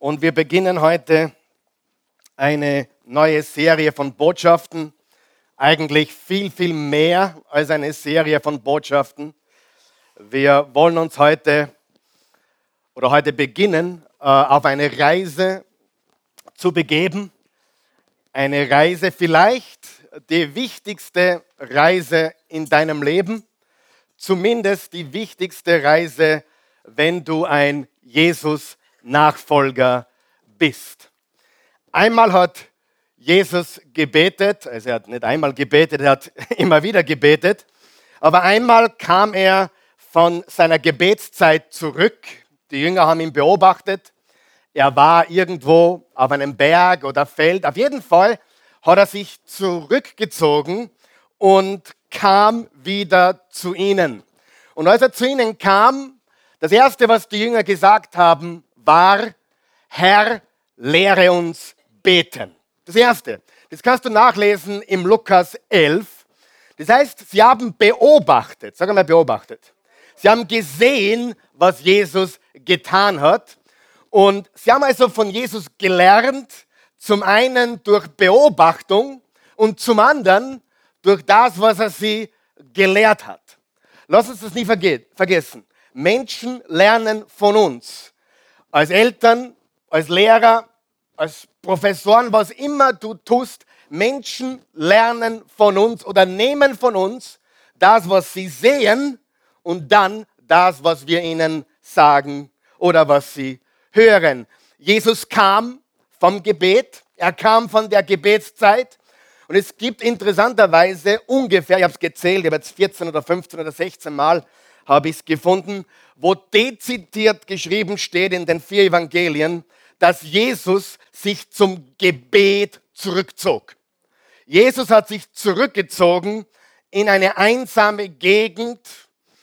Und wir beginnen heute eine neue Serie von Botschaften. Eigentlich viel, viel mehr als eine Serie von Botschaften. Wir wollen uns heute oder heute beginnen, äh, auf eine Reise zu begeben. Eine Reise, vielleicht die wichtigste Reise in deinem Leben. Zumindest die wichtigste Reise, wenn du ein Jesus-Nachfolger bist. Einmal hat Jesus gebetet, also er hat nicht einmal gebetet, er hat immer wieder gebetet, aber einmal kam er von seiner Gebetszeit zurück. Die Jünger haben ihn beobachtet. Er war irgendwo auf einem Berg oder Feld. Auf jeden Fall hat er sich zurückgezogen und kam wieder zu ihnen. Und als er zu ihnen kam, das Erste, was die Jünger gesagt haben, war, Herr, lehre uns beten. Das Erste. Das kannst du nachlesen im Lukas 11. Das heißt, sie haben beobachtet, sag mal beobachtet. Sie haben gesehen, was Jesus getan hat. Und sie haben also von Jesus gelernt, zum einen durch Beobachtung und zum anderen durch das, was er sie gelehrt hat. Lass uns das nie vergessen. Menschen lernen von uns. Als Eltern, als Lehrer, als Professoren, was immer du tust, Menschen lernen von uns oder nehmen von uns das, was sie sehen und dann das, was wir ihnen sagen oder was sie hören. Jesus kam vom Gebet, er kam von der Gebetszeit und es gibt interessanterweise ungefähr, ich habe es gezählt, ich habe jetzt 14 oder 15 oder 16 Mal habe ich es gefunden, wo dezidiert geschrieben steht in den vier Evangelien, dass Jesus sich zum Gebet zurückzog. Jesus hat sich zurückgezogen in eine einsame Gegend.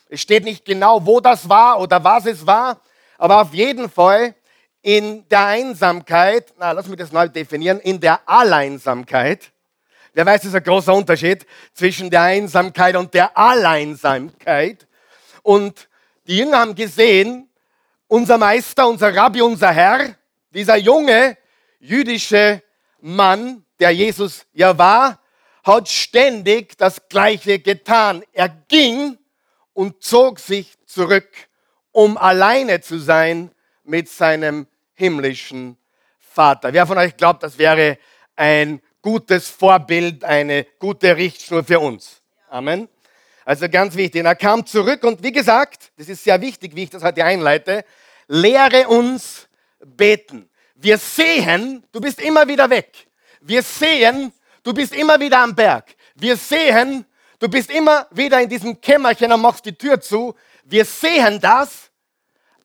Es steht nicht genau, wo das war oder was es war, aber auf jeden Fall in der Einsamkeit, na, lass mich das neu definieren, in der Alleinsamkeit. Wer weiß, das ist ein großer Unterschied zwischen der Einsamkeit und der Alleinsamkeit. Und die Jünger haben gesehen, unser Meister, unser Rabbi, unser Herr, dieser junge jüdische Mann, der Jesus ja war, hat ständig das Gleiche getan. Er ging und zog sich zurück, um alleine zu sein mit seinem himmlischen Vater. Wer von euch glaubt, das wäre ein gutes Vorbild, eine gute Richtschnur für uns? Amen. Also ganz wichtig. er kam zurück und wie gesagt, das ist sehr wichtig, wie ich das heute einleite, lehre uns beten. Wir sehen, du bist immer wieder weg. Wir sehen, du bist immer wieder am Berg. Wir sehen, du bist immer wieder in diesem Kämmerchen und machst die Tür zu. Wir sehen das,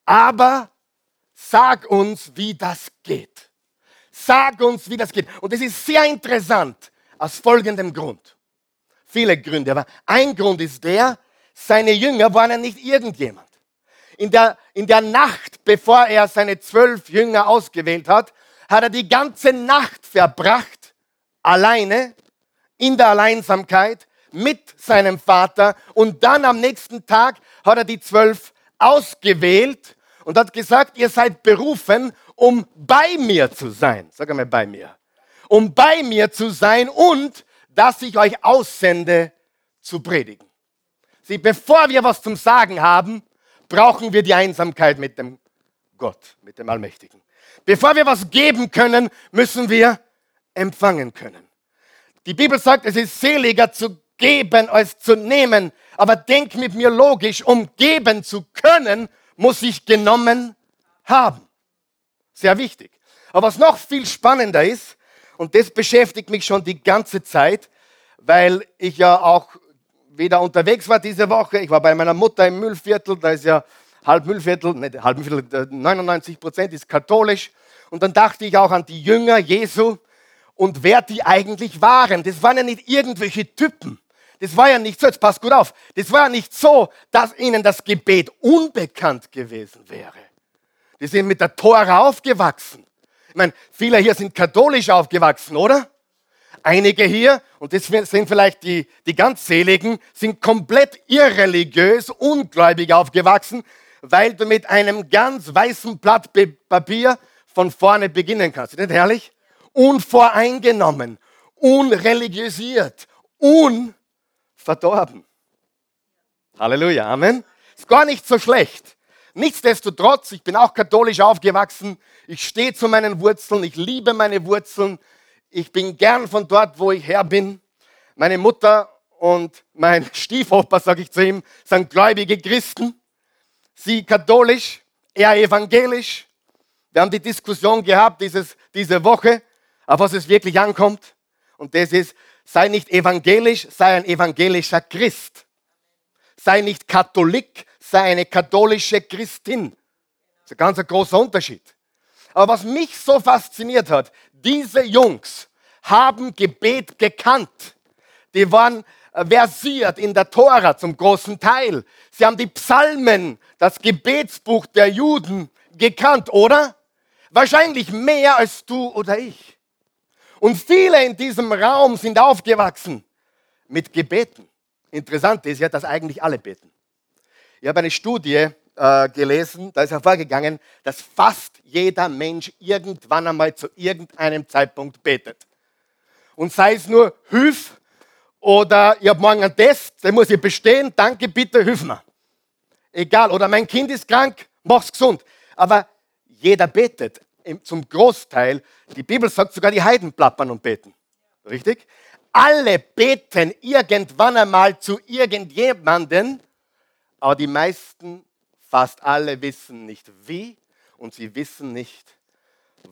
aber sag uns, wie das geht. Sag uns, wie das geht. Und das ist sehr interessant aus folgendem Grund viele Gründe, aber ein Grund ist der, seine Jünger waren ja nicht irgendjemand. In der, in der Nacht, bevor er seine zwölf Jünger ausgewählt hat, hat er die ganze Nacht verbracht, alleine, in der Alleinsamkeit, mit seinem Vater. Und dann am nächsten Tag hat er die zwölf ausgewählt und hat gesagt, ihr seid berufen, um bei mir zu sein. Sag einmal bei mir. Um bei mir zu sein und dass ich euch aussende zu predigen. Sieh, bevor wir was zum Sagen haben, brauchen wir die Einsamkeit mit dem Gott, mit dem Allmächtigen. Bevor wir was geben können, müssen wir empfangen können. Die Bibel sagt, es ist seliger zu geben als zu nehmen. Aber denk mit mir logisch, um geben zu können, muss ich genommen haben. Sehr wichtig. Aber was noch viel spannender ist, und das beschäftigt mich schon die ganze Zeit, weil ich ja auch wieder unterwegs war diese Woche. Ich war bei meiner Mutter im Müllviertel, da ist ja halb Müllviertel, nicht halb Müllviertel, 99 Prozent ist katholisch. Und dann dachte ich auch an die Jünger Jesu und wer die eigentlich waren. Das waren ja nicht irgendwelche Typen. Das war ja nicht so, jetzt passt gut auf, das war ja nicht so, dass ihnen das Gebet unbekannt gewesen wäre. Die sind mit der Tora aufgewachsen. Ich meine, viele hier sind katholisch aufgewachsen, oder? Einige hier, und das sind vielleicht die, die ganz Seligen, sind komplett irreligiös, ungläubig aufgewachsen, weil du mit einem ganz weißen Blatt Papier von vorne beginnen kannst. Ist nicht herrlich? Unvoreingenommen, unreligiösiert, unverdorben. Halleluja, Amen. Ist gar nicht so schlecht. Nichtsdestotrotz, ich bin auch katholisch aufgewachsen. Ich stehe zu meinen Wurzeln. Ich liebe meine Wurzeln. Ich bin gern von dort, wo ich her bin. Meine Mutter und mein Stiefoper, sage ich zu ihm, sind gläubige Christen. Sie katholisch, er evangelisch. Wir haben die Diskussion gehabt dieses, diese Woche, auf was es wirklich ankommt. Und das ist, sei nicht evangelisch, sei ein evangelischer Christ. Sei nicht Katholik, sei eine katholische Christin. Das ist ein ganz großer Unterschied. Aber was mich so fasziniert hat, diese Jungs haben Gebet gekannt. Die waren versiert in der Tora zum großen Teil. Sie haben die Psalmen, das Gebetsbuch der Juden gekannt, oder? Wahrscheinlich mehr als du oder ich. Und viele in diesem Raum sind aufgewachsen mit Gebeten. Interessant ist ja, dass eigentlich alle beten. Ich habe eine Studie äh, gelesen, da ist hervorgegangen, dass fast jeder Mensch irgendwann einmal zu irgendeinem Zeitpunkt betet. Und sei es nur, hilf oder ich habe morgen einen Test, den muss ich bestehen, danke, bitte, hilf mir. Egal, oder mein Kind ist krank, mach's gesund. Aber jeder betet zum Großteil. Die Bibel sagt sogar, die Heiden plappern und beten. Richtig? Alle beten irgendwann einmal zu irgendjemanden, aber die meisten, fast alle wissen nicht wie und sie wissen nicht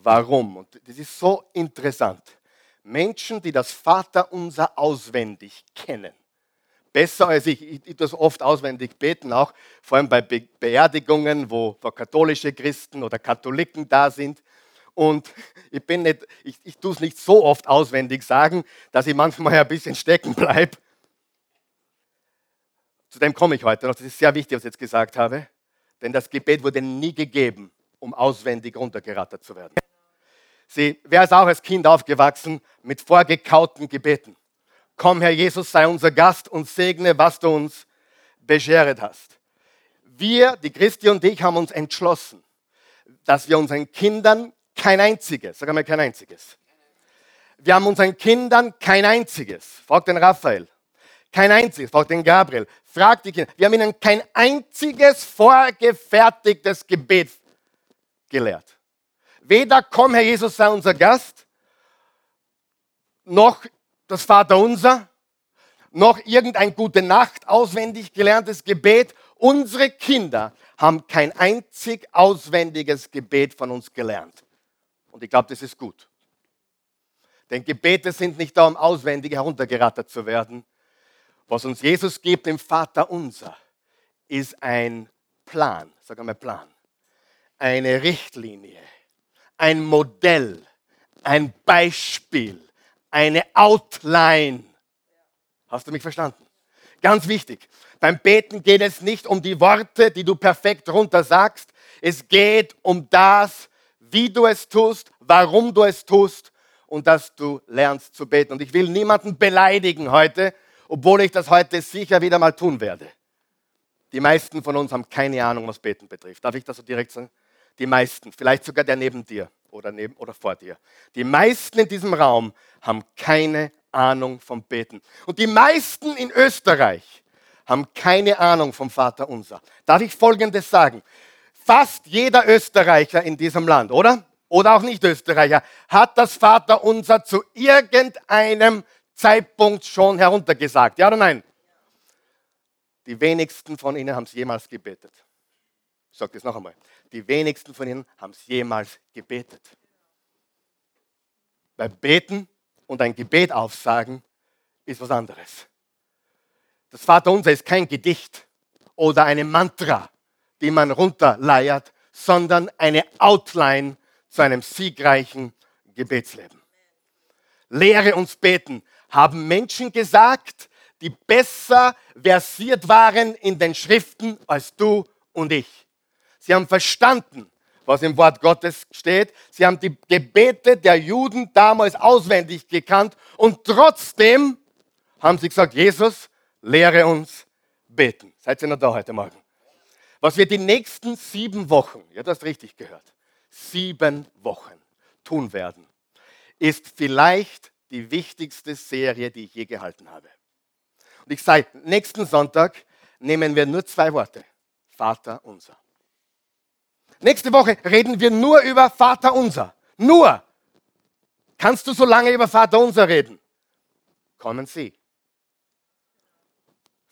warum. Und das ist so interessant. Menschen, die das Vaterunser auswendig kennen, besser als ich, ich, das oft auswendig beten, auch vor allem bei Be Beerdigungen, wo, wo katholische Christen oder Katholiken da sind. Und ich, ich, ich tue es nicht so oft auswendig sagen, dass ich manchmal ein bisschen stecken bleibe. Zu dem komme ich heute noch. Das ist sehr wichtig, was ich jetzt gesagt habe. Denn das Gebet wurde nie gegeben, um auswendig runtergerattert zu werden. Sie, wer ist auch als Kind aufgewachsen mit vorgekauten Gebeten? Komm, Herr Jesus, sei unser Gast und segne, was du uns beschert hast. Wir, die Christi und ich, haben uns entschlossen, dass wir unseren Kindern kein einziges, sag einmal kein einziges. Wir haben unseren Kindern kein einziges, frag den Raphael, kein einziges, frag den Gabriel, frag die Kinder. Wir haben ihnen kein einziges vorgefertigtes Gebet gelehrt. Weder komm, Herr Jesus, sei unser Gast, noch das Vaterunser, noch irgendein gute Nacht auswendig gelerntes Gebet. Unsere Kinder haben kein einzig auswendiges Gebet von uns gelernt. Und ich glaube, das ist gut. Denn Gebete sind nicht da, um auswendig heruntergerattert zu werden. Was uns Jesus gibt im Vater unser, ist ein Plan, sag einmal Plan, eine Richtlinie ein Modell, ein Beispiel, eine Outline. Hast du mich verstanden? Ganz wichtig. Beim Beten geht es nicht um die Worte, die du perfekt runter sagst. Es geht um das, wie du es tust, warum du es tust und dass du lernst zu beten. Und ich will niemanden beleidigen heute, obwohl ich das heute sicher wieder mal tun werde. Die meisten von uns haben keine Ahnung, was Beten betrifft. Darf ich das so direkt sagen? Die meisten, vielleicht sogar der neben dir oder, neben, oder vor dir. Die meisten in diesem Raum haben keine Ahnung vom Beten. Und die meisten in Österreich haben keine Ahnung vom Vater unser. Darf ich Folgendes sagen? Fast jeder Österreicher in diesem Land, oder? Oder auch nicht Österreicher, hat das Vater unser zu irgendeinem Zeitpunkt schon heruntergesagt. Ja oder nein? Die wenigsten von ihnen haben es jemals gebetet. Ich sage das noch einmal. Die wenigsten von ihnen haben es jemals gebetet. Weil beten und ein Gebet aufsagen ist was anderes. Das Vaterunser ist kein Gedicht oder eine Mantra, die man runterleiert, sondern eine Outline zu einem siegreichen Gebetsleben. Lehre uns beten, haben Menschen gesagt, die besser versiert waren in den Schriften als du und ich. Sie haben verstanden, was im Wort Gottes steht. Sie haben die Gebete der Juden damals auswendig gekannt und trotzdem haben sie gesagt, Jesus, lehre uns beten. Seid ihr noch da heute Morgen? Was wir die nächsten sieben Wochen, ja, du hast richtig gehört, sieben Wochen tun werden, ist vielleicht die wichtigste Serie, die ich je gehalten habe. Und ich sage, nächsten Sonntag nehmen wir nur zwei Worte. Vater unser. Nächste Woche reden wir nur über Vater unser. Nur. Kannst du so lange über Vater unser reden? Kommen Sie.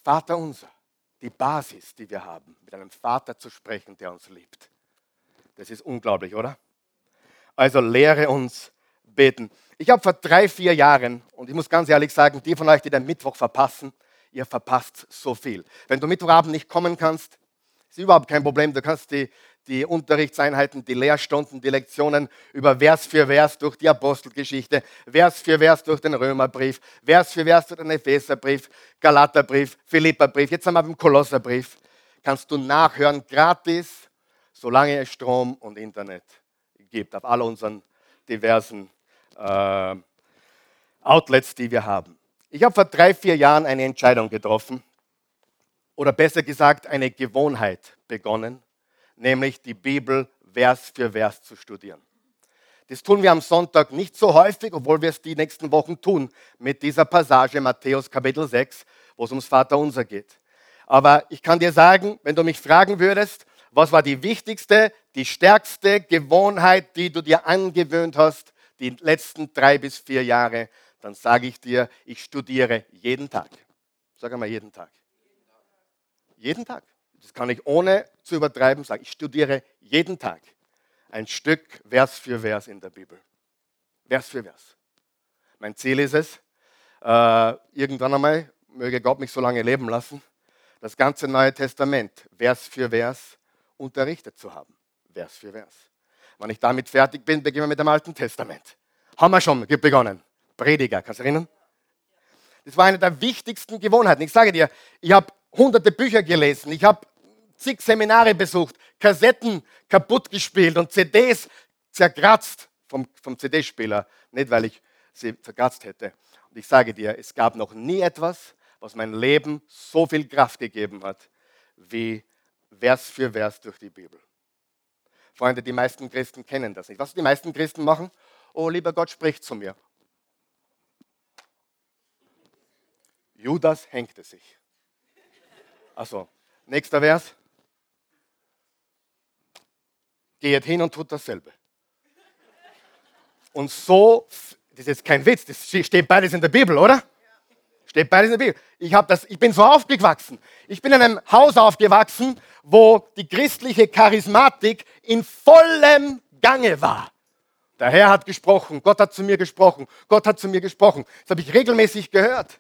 Vater unser. Die Basis, die wir haben, mit einem Vater zu sprechen, der uns liebt. Das ist unglaublich, oder? Also lehre uns beten. Ich habe vor drei, vier Jahren, und ich muss ganz ehrlich sagen, die von euch, die den Mittwoch verpassen, ihr verpasst so viel. Wenn du Mittwochabend nicht kommen kannst, ist überhaupt kein Problem. Du kannst die, die Unterrichtseinheiten, die Lehrstunden, die Lektionen über Vers für Vers durch die Apostelgeschichte, Vers für Vers durch den Römerbrief, Vers für Vers durch den Epheserbrief, Galaterbrief, Philipperbrief, jetzt haben wir den Kolosserbrief. Kannst du nachhören, gratis, solange es Strom und Internet gibt, auf all unseren diversen äh, Outlets, die wir haben. Ich habe vor drei, vier Jahren eine Entscheidung getroffen, oder besser gesagt eine Gewohnheit begonnen, nämlich die Bibel Vers für Vers zu studieren. Das tun wir am Sonntag nicht so häufig, obwohl wir es die nächsten Wochen tun mit dieser Passage Matthäus Kapitel 6, wo es ums Vaterunser geht. Aber ich kann dir sagen, wenn du mich fragen würdest, was war die wichtigste, die stärkste Gewohnheit, die du dir angewöhnt hast, die letzten drei bis vier Jahre, dann sage ich dir, ich studiere jeden Tag. Sag einmal jeden Tag. Jeden Tag. Das kann ich ohne zu übertreiben sagen. Ich studiere jeden Tag ein Stück Vers für Vers in der Bibel. Vers für Vers. Mein Ziel ist es, äh, irgendwann einmal, möge Gott mich so lange leben lassen, das ganze Neue Testament Vers für Vers unterrichtet zu haben. Vers für Vers. Wenn ich damit fertig bin, beginnen wir mit dem Alten Testament. Haben wir schon begonnen. Prediger, kannst du erinnern? Das war eine der wichtigsten Gewohnheiten. Ich sage dir, ich habe hunderte Bücher gelesen, ich habe zig Seminare besucht, Kassetten kaputt gespielt und CDs zerkratzt vom, vom CD-Spieler. Nicht, weil ich sie zerkratzt hätte. Und ich sage dir, es gab noch nie etwas, was mein Leben so viel Kraft gegeben hat, wie Vers für Vers durch die Bibel. Freunde, die meisten Christen kennen das nicht. Was die meisten Christen machen? Oh, lieber Gott, spricht zu mir. Judas hängte sich. Also, nächster Vers. Geht hin und tut dasselbe. Und so, das ist jetzt kein Witz, das steht beides in der Bibel, oder? Steht beides in der Bibel. Ich, das, ich bin so aufgewachsen. Ich bin in einem Haus aufgewachsen, wo die christliche Charismatik in vollem Gange war. Der Herr hat gesprochen, Gott hat zu mir gesprochen, Gott hat zu mir gesprochen. Das habe ich regelmäßig gehört.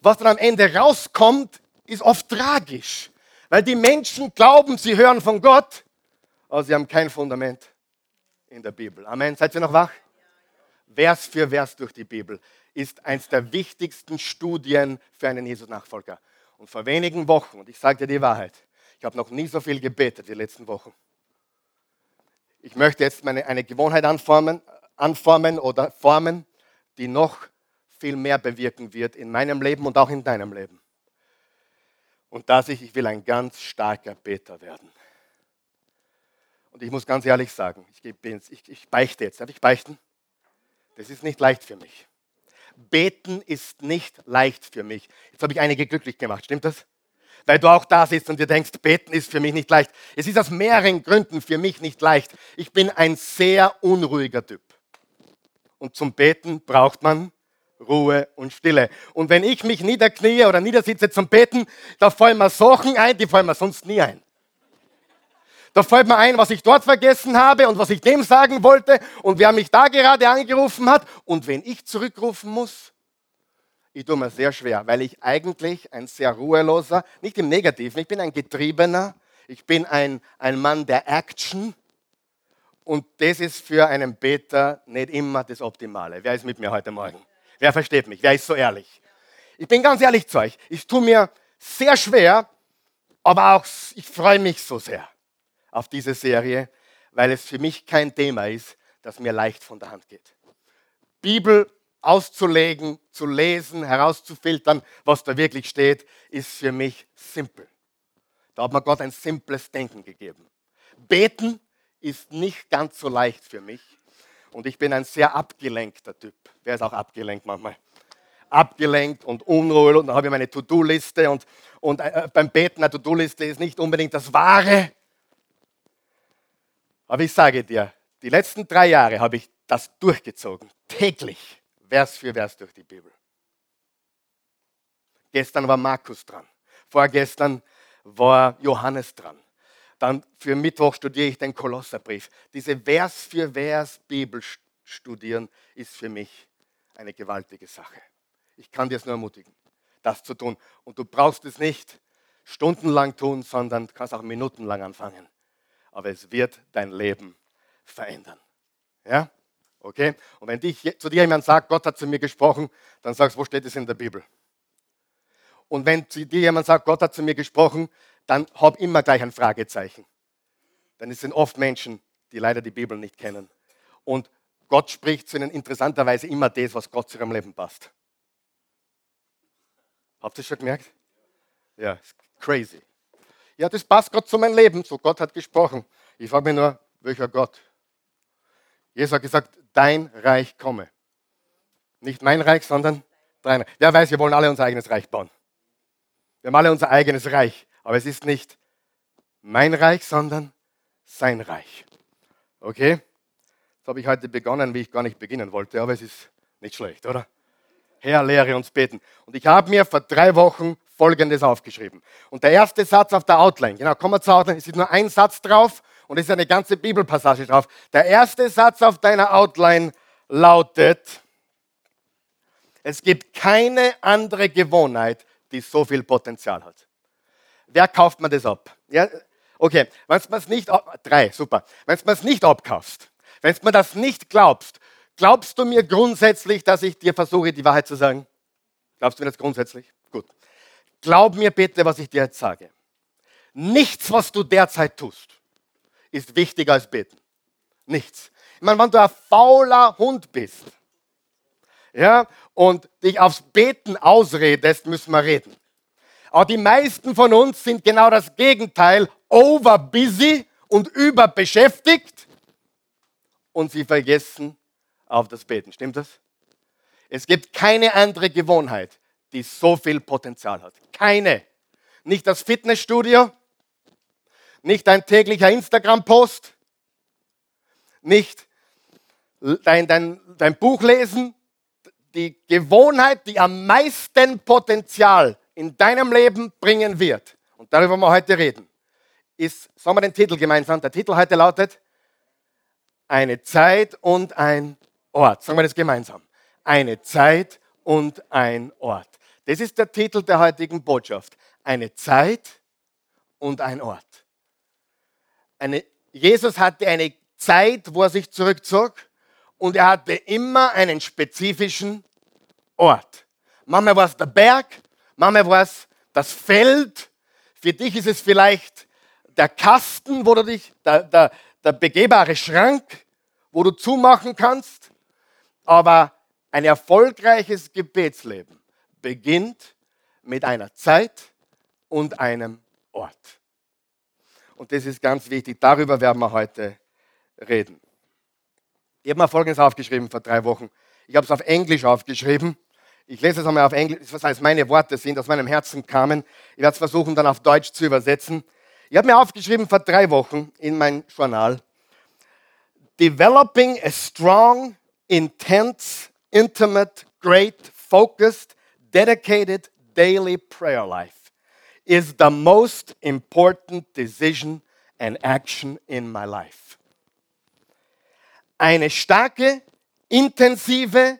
Was dann am Ende rauskommt, ist oft tragisch, weil die Menschen glauben, sie hören von Gott, aber sie haben kein Fundament in der Bibel. Amen. Seid ihr noch wach? Vers für Vers durch die Bibel ist eines der wichtigsten Studien für einen Jesus-Nachfolger. Und vor wenigen Wochen, und ich sage dir die Wahrheit, ich habe noch nie so viel gebetet wie die letzten Wochen. Ich möchte jetzt meine, eine Gewohnheit anformen, anformen oder formen, die noch viel mehr bewirken wird in meinem Leben und auch in deinem Leben. Und dass ich, ich will ein ganz starker Beter werden. Und ich muss ganz ehrlich sagen, ich, ich, ich beichte jetzt. Darf ich beichten? Das ist nicht leicht für mich. Beten ist nicht leicht für mich. Jetzt habe ich einige glücklich gemacht, stimmt das? Weil du auch da sitzt und dir denkst, beten ist für mich nicht leicht. Es ist aus mehreren Gründen für mich nicht leicht. Ich bin ein sehr unruhiger Typ. Und zum Beten braucht man Ruhe und Stille. Und wenn ich mich niederknie oder niedersitze zum Beten, da fallen mir Sachen ein, die fallen mir sonst nie ein. Da fällt mir ein, was ich dort vergessen habe und was ich dem sagen wollte und wer mich da gerade angerufen hat. Und wenn ich zurückrufen muss, ich tue mir sehr schwer, weil ich eigentlich ein sehr ruheloser, nicht im Negativen, ich bin ein Getriebener, ich bin ein, ein Mann der Action. Und das ist für einen Beter nicht immer das Optimale. Wer ist mit mir heute Morgen? Wer versteht mich? Wer ist so ehrlich? Ich bin ganz ehrlich zu euch. Ich tue mir sehr schwer, aber auch ich freue mich so sehr auf diese Serie, weil es für mich kein Thema ist, das mir leicht von der Hand geht. Bibel auszulegen, zu lesen, herauszufiltern, was da wirklich steht, ist für mich simpel. Da hat mir Gott ein simples Denken gegeben. Beten ist nicht ganz so leicht für mich. Und ich bin ein sehr abgelenkter Typ. Wer ist auch abgelenkt manchmal? Abgelenkt und unruhig. Und dann habe ich meine To-Do-Liste. Und, und äh, beim Beten, eine To-Do-Liste ist nicht unbedingt das Wahre. Aber ich sage dir, die letzten drei Jahre habe ich das durchgezogen. Täglich, Vers für Vers durch die Bibel. Gestern war Markus dran. Vorgestern war Johannes dran. Dann für Mittwoch studiere ich den Kolosserbrief. Diese Vers für Vers Bibel studieren ist für mich eine gewaltige Sache. Ich kann dir es nur ermutigen, das zu tun. Und du brauchst es nicht stundenlang tun, sondern kannst auch minutenlang anfangen. Aber es wird dein Leben verändern. Ja? Okay? Und wenn dich, zu dir jemand sagt, Gott hat zu mir gesprochen, dann sagst du, wo steht es in der Bibel? Und wenn zu dir jemand sagt, Gott hat zu mir gesprochen, dann hab immer gleich ein Fragezeichen. Denn es sind oft Menschen, die leider die Bibel nicht kennen. Und Gott spricht zu ihnen interessanterweise immer das, was Gott zu ihrem Leben passt. Habt ihr schon gemerkt? Ja, crazy. Ja, das passt Gott zu meinem Leben. So Gott hat gesprochen. Ich frage mich nur, welcher Gott? Jesus hat gesagt, dein Reich komme. Nicht mein Reich, sondern dein Reich. Wer weiß, wir wollen alle unser eigenes Reich bauen. Wir haben alle unser eigenes Reich. Aber es ist nicht mein Reich, sondern sein Reich. Okay? Das habe ich heute begonnen, wie ich gar nicht beginnen wollte, aber es ist nicht schlecht, oder? Herr, lehre uns beten. Und ich habe mir vor drei Wochen Folgendes aufgeschrieben. Und der erste Satz auf der Outline, genau, kommen wir zur Outline, es ist nur ein Satz drauf und es ist eine ganze Bibelpassage drauf. Der erste Satz auf deiner Outline lautet, es gibt keine andere Gewohnheit, die so viel Potenzial hat. Wer kauft man das ab? Ja, okay, wenn du es nicht, drei, super. Wenn du es nicht abkaufst, wenn mir das nicht glaubst, glaubst du mir grundsätzlich, dass ich dir versuche, die Wahrheit zu sagen? Glaubst du mir das grundsätzlich? Glaub mir bitte, was ich dir jetzt sage. Nichts, was du derzeit tust, ist wichtiger als beten. Nichts. Ich meine, wenn du ein fauler Hund bist, ja, und dich aufs Beten ausredest, müssen wir reden. Aber die meisten von uns sind genau das Gegenteil, over busy und überbeschäftigt und sie vergessen auf das Beten. Stimmt das? Es gibt keine andere Gewohnheit, die so viel Potenzial hat. Keine. Nicht das Fitnessstudio, nicht dein täglicher Instagram-Post, nicht dein, dein, dein Buch lesen. Die Gewohnheit, die am meisten Potenzial in deinem Leben bringen wird, und darüber wollen wir heute reden, ist, sagen wir den Titel gemeinsam, der Titel heute lautet, eine Zeit und ein Ort. Sagen wir das gemeinsam. Eine Zeit und ein Ort. Das ist der Titel der heutigen Botschaft. Eine Zeit und ein Ort. Eine, Jesus hatte eine Zeit, wo er sich zurückzog und er hatte immer einen spezifischen Ort. Manchmal war es der Berg, Manchmal war es das Feld. Für dich ist es vielleicht der Kasten, wo du dich, der, der, der begehbare Schrank, wo du zumachen kannst. Aber ein erfolgreiches Gebetsleben beginnt mit einer Zeit und einem Ort. Und das ist ganz wichtig. Darüber werden wir heute reden. Ich habe mir Folgendes aufgeschrieben vor drei Wochen. Ich habe es auf Englisch aufgeschrieben. Ich lese es einmal auf Englisch, was heißt meine Worte sind, aus meinem Herzen kamen. Ich werde es versuchen, dann auf Deutsch zu übersetzen. Ich habe mir aufgeschrieben vor drei Wochen in mein Journal, Developing a strong, intense, intimate, great, focused, dedicated daily prayer life is the most important decision and action in my life. Eine starke, intensive,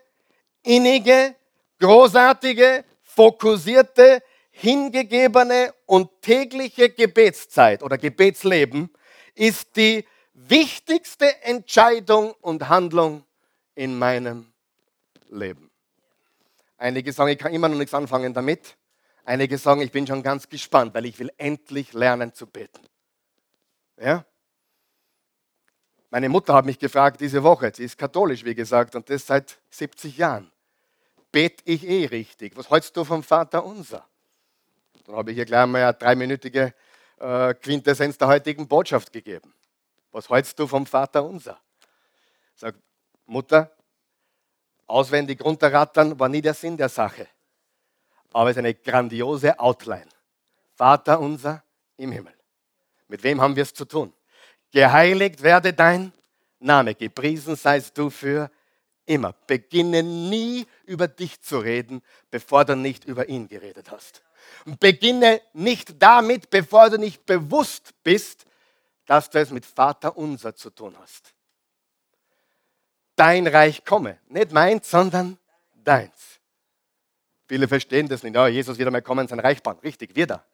innige, großartige, fokussierte, hingegebene und tägliche Gebetszeit oder Gebetsleben ist die wichtigste Entscheidung und Handlung in meinem Leben. Einige sagen, ich kann immer noch nichts anfangen damit. Einige sagen, ich bin schon ganz gespannt, weil ich will endlich lernen zu beten. Ja? Meine Mutter hat mich gefragt diese Woche, sie ist katholisch, wie gesagt, und das seit 70 Jahren bete ich eh richtig. Was hältst du vom Vater unser? Dann habe ich hier gleich mal eine dreiminütige äh, Quintessenz der heutigen Botschaft gegeben. Was hältst du vom Vater unser? Sag, Mutter, auswendig runterrattern war nie der Sinn der Sache. Aber es ist eine grandiose Outline. Vater unser im Himmel. Mit wem haben wir es zu tun? Geheiligt werde dein Name, gepriesen seist du für immer. Beginne nie über dich zu reden, bevor du nicht über ihn geredet hast. Beginne nicht damit, bevor du nicht bewusst bist, dass du es mit Vater unser zu tun hast. Dein Reich komme. Nicht meins, sondern deins. Viele verstehen das nicht. Ja, Jesus wird einmal kommen, sein Reich bauen. Richtig, wird er.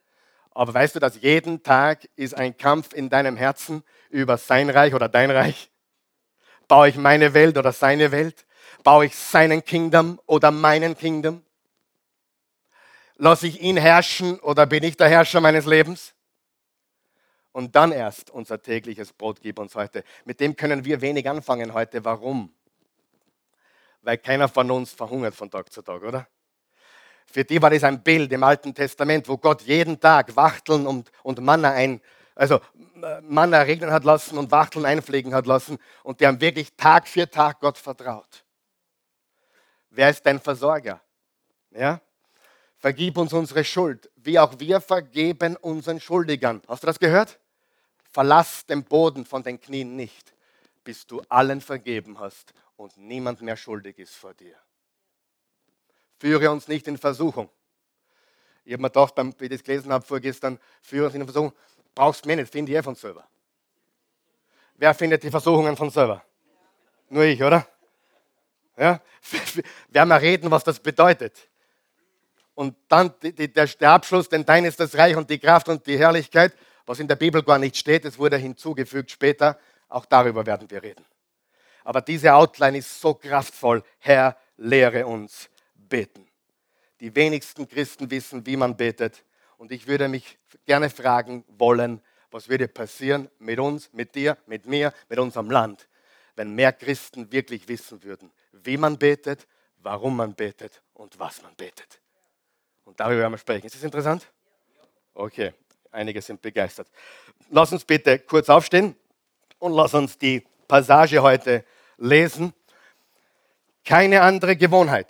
Aber weißt du, dass jeden Tag ist ein Kampf in deinem Herzen über sein Reich oder dein Reich? Baue ich meine Welt oder seine Welt? Baue ich seinen Kingdom oder meinen Kingdom? Lasse ich ihn herrschen oder bin ich der Herrscher meines Lebens? Und dann erst unser tägliches Brot gib uns heute. Mit dem können wir wenig anfangen heute. Warum? Weil keiner von uns verhungert von Tag zu Tag, oder? Für die war das ein Bild im Alten Testament, wo Gott jeden Tag Wachteln und, und Manna ein, also Manna regnen hat lassen und Wachteln einpflegen hat lassen. Und die haben wirklich Tag für Tag Gott vertraut. Wer ist dein Versorger? Ja? Vergib uns unsere Schuld, wie auch wir vergeben unseren Schuldigern. Hast du das gehört? Verlass den Boden von den Knien nicht, bis du allen vergeben hast und niemand mehr schuldig ist vor dir. Führe uns nicht in Versuchung. Ich habe mir gedacht, wie ich das gelesen habe vorgestern, führe uns in Versuchung. Brauchst du mir nicht, finde ich eh von selber. Wer findet die Versuchungen von selber? Nur ich, oder? Ja? Werden wir reden, was das bedeutet. Und dann die, die, der, der Abschluss, denn dein ist das Reich und die Kraft und die Herrlichkeit, was in der Bibel gar nicht steht, es wurde hinzugefügt später, auch darüber werden wir reden. Aber diese Outline ist so kraftvoll. Herr, lehre uns beten. Die wenigsten Christen wissen, wie man betet. Und ich würde mich gerne fragen wollen, was würde passieren mit uns, mit dir, mit mir, mit unserem Land, wenn mehr Christen wirklich wissen würden, wie man betet, warum man betet und was man betet. Und darüber werden wir sprechen. Ist das interessant? Okay, einige sind begeistert. Lass uns bitte kurz aufstehen und lass uns die Passage heute lesen. Keine andere Gewohnheit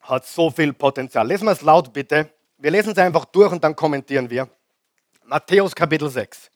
hat so viel Potenzial. Lesen wir es laut bitte. Wir lesen es einfach durch und dann kommentieren wir. Matthäus Kapitel 6.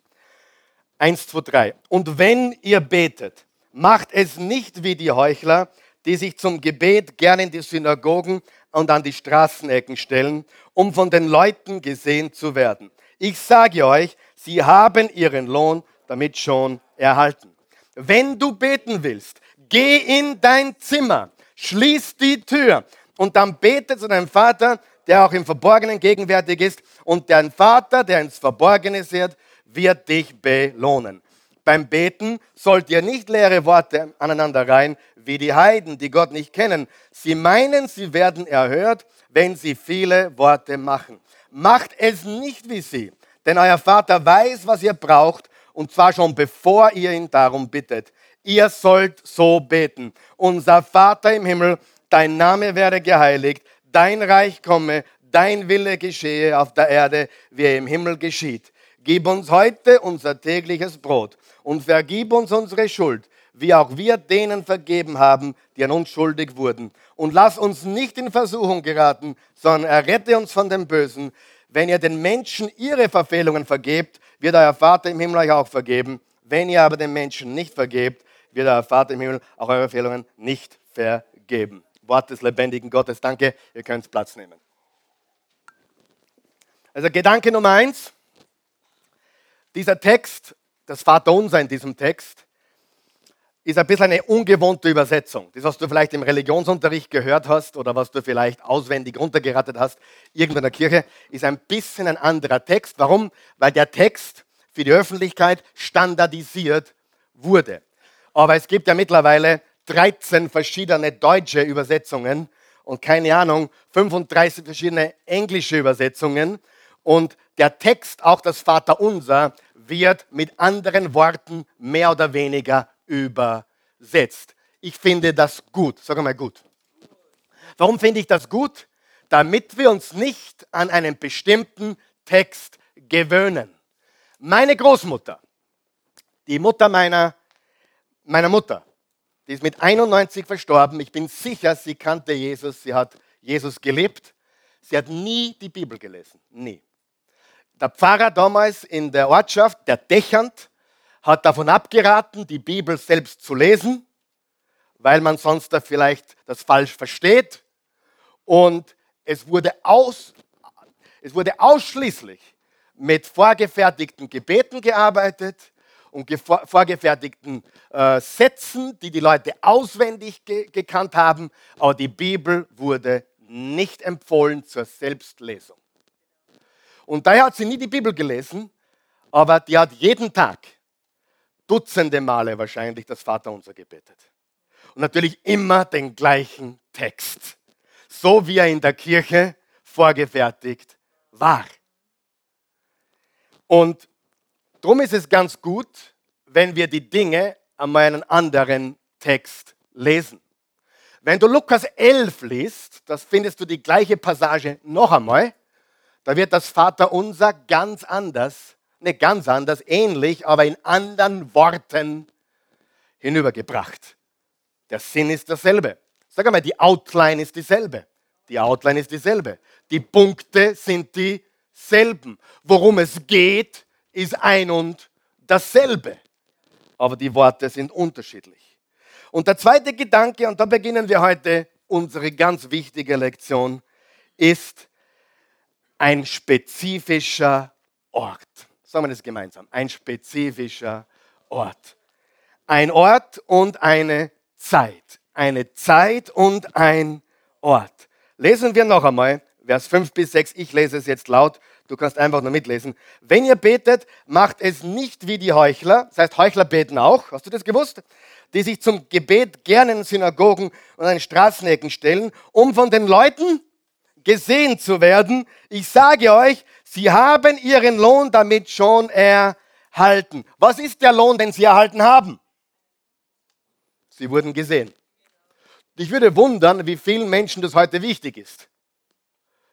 1, 2, 3. Und wenn ihr betet, macht es nicht wie die Heuchler, die sich zum Gebet gern in die Synagogen und an die Straßenecken stellen, um von den Leuten gesehen zu werden. Ich sage euch, sie haben ihren Lohn damit schon erhalten. Wenn du beten willst, geh in dein Zimmer, schließ die Tür und dann bete zu deinem Vater, der auch im Verborgenen gegenwärtig ist. Und dein Vater, der ins Verborgene sieht, wird dich belohnen. Beim Beten sollt ihr nicht leere Worte aneinander rein, wie die Heiden, die Gott nicht kennen. Sie meinen, sie werden erhört, wenn sie viele Worte machen. Macht es nicht wie sie, denn euer Vater weiß, was ihr braucht, und zwar schon bevor ihr ihn darum bittet. Ihr sollt so beten. Unser Vater im Himmel, dein Name werde geheiligt, dein Reich komme, dein Wille geschehe auf der Erde, wie er im Himmel geschieht. Gib uns heute unser tägliches Brot und vergib uns unsere Schuld, wie auch wir denen vergeben haben, die an uns schuldig wurden. Und lass uns nicht in Versuchung geraten, sondern errette uns von dem Bösen. Wenn ihr den Menschen ihre Verfehlungen vergebt, wird euer Vater im Himmel euch auch vergeben. Wenn ihr aber den Menschen nicht vergebt, wird euer Vater im Himmel auch eure Verfehlungen nicht vergeben. Wort des lebendigen Gottes. Danke, ihr könnt Platz nehmen. Also Gedanke Nummer eins, dieser Text, das Vaterunser in diesem Text, ist ein bisschen eine ungewohnte Übersetzung. Das, was du vielleicht im Religionsunterricht gehört hast oder was du vielleicht auswendig runtergerattet hast, irgendwo in der Kirche, ist ein bisschen ein anderer Text. Warum? Weil der Text für die Öffentlichkeit standardisiert wurde. Aber es gibt ja mittlerweile 13 verschiedene deutsche Übersetzungen und keine Ahnung, 35 verschiedene englische Übersetzungen. Und der Text, auch das Vaterunser, wird mit anderen Worten mehr oder weniger übersetzt. Ich finde das gut. Sag mal gut. Warum finde ich das gut? Damit wir uns nicht an einen bestimmten Text gewöhnen. Meine Großmutter Die Mutter meiner, meiner Mutter, die ist mit 91 verstorben. Ich bin sicher, sie kannte Jesus, sie hat Jesus gelebt. Sie hat nie die Bibel gelesen, nie. Der Pfarrer damals in der Ortschaft, der Dächernd, hat davon abgeraten, die Bibel selbst zu lesen, weil man sonst da vielleicht das falsch versteht. Und es wurde, aus, es wurde ausschließlich mit vorgefertigten Gebeten gearbeitet und vorgefertigten äh, Sätzen, die die Leute auswendig ge gekannt haben, aber die Bibel wurde nicht empfohlen zur Selbstlesung. Und daher hat sie nie die Bibel gelesen, aber die hat jeden Tag, Dutzende Male wahrscheinlich, das Vaterunser gebetet. Und natürlich immer den gleichen Text, so wie er in der Kirche vorgefertigt war. Und darum ist es ganz gut, wenn wir die Dinge einmal einen anderen Text lesen. Wenn du Lukas 11 liest, das findest du die gleiche Passage noch einmal, da wird das Vaterunser ganz anders, nicht ganz anders, ähnlich, aber in anderen Worten hinübergebracht. Der Sinn ist derselbe. Sag einmal, die Outline ist dieselbe. Die Outline ist dieselbe. Die Punkte sind dieselben. Worum es geht, ist ein und dasselbe. Aber die Worte sind unterschiedlich. Und der zweite Gedanke, und da beginnen wir heute unsere ganz wichtige Lektion, ist, ein spezifischer Ort. Sagen wir das gemeinsam. Ein spezifischer Ort. Ein Ort und eine Zeit. Eine Zeit und ein Ort. Lesen wir noch einmal Vers 5 bis 6. Ich lese es jetzt laut. Du kannst einfach nur mitlesen. Wenn ihr betet, macht es nicht wie die Heuchler. Das heißt, Heuchler beten auch. Hast du das gewusst? Die sich zum Gebet gerne in Synagogen und an Straßenecken stellen, um von den Leuten gesehen zu werden. Ich sage euch, sie haben ihren Lohn damit schon erhalten. Was ist der Lohn, den sie erhalten haben? Sie wurden gesehen. Ich würde wundern, wie vielen Menschen das heute wichtig ist.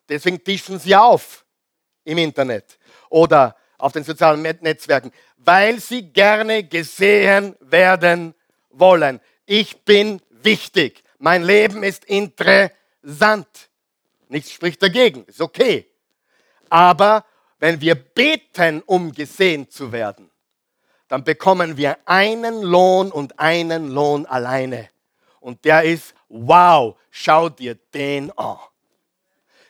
Deswegen tischen sie auf im Internet oder auf den sozialen Netzwerken, weil sie gerne gesehen werden wollen. Ich bin wichtig. Mein Leben ist interessant. Nichts spricht dagegen, ist okay. Aber wenn wir beten, um gesehen zu werden, dann bekommen wir einen Lohn und einen Lohn alleine. Und der ist, wow, schau dir den an.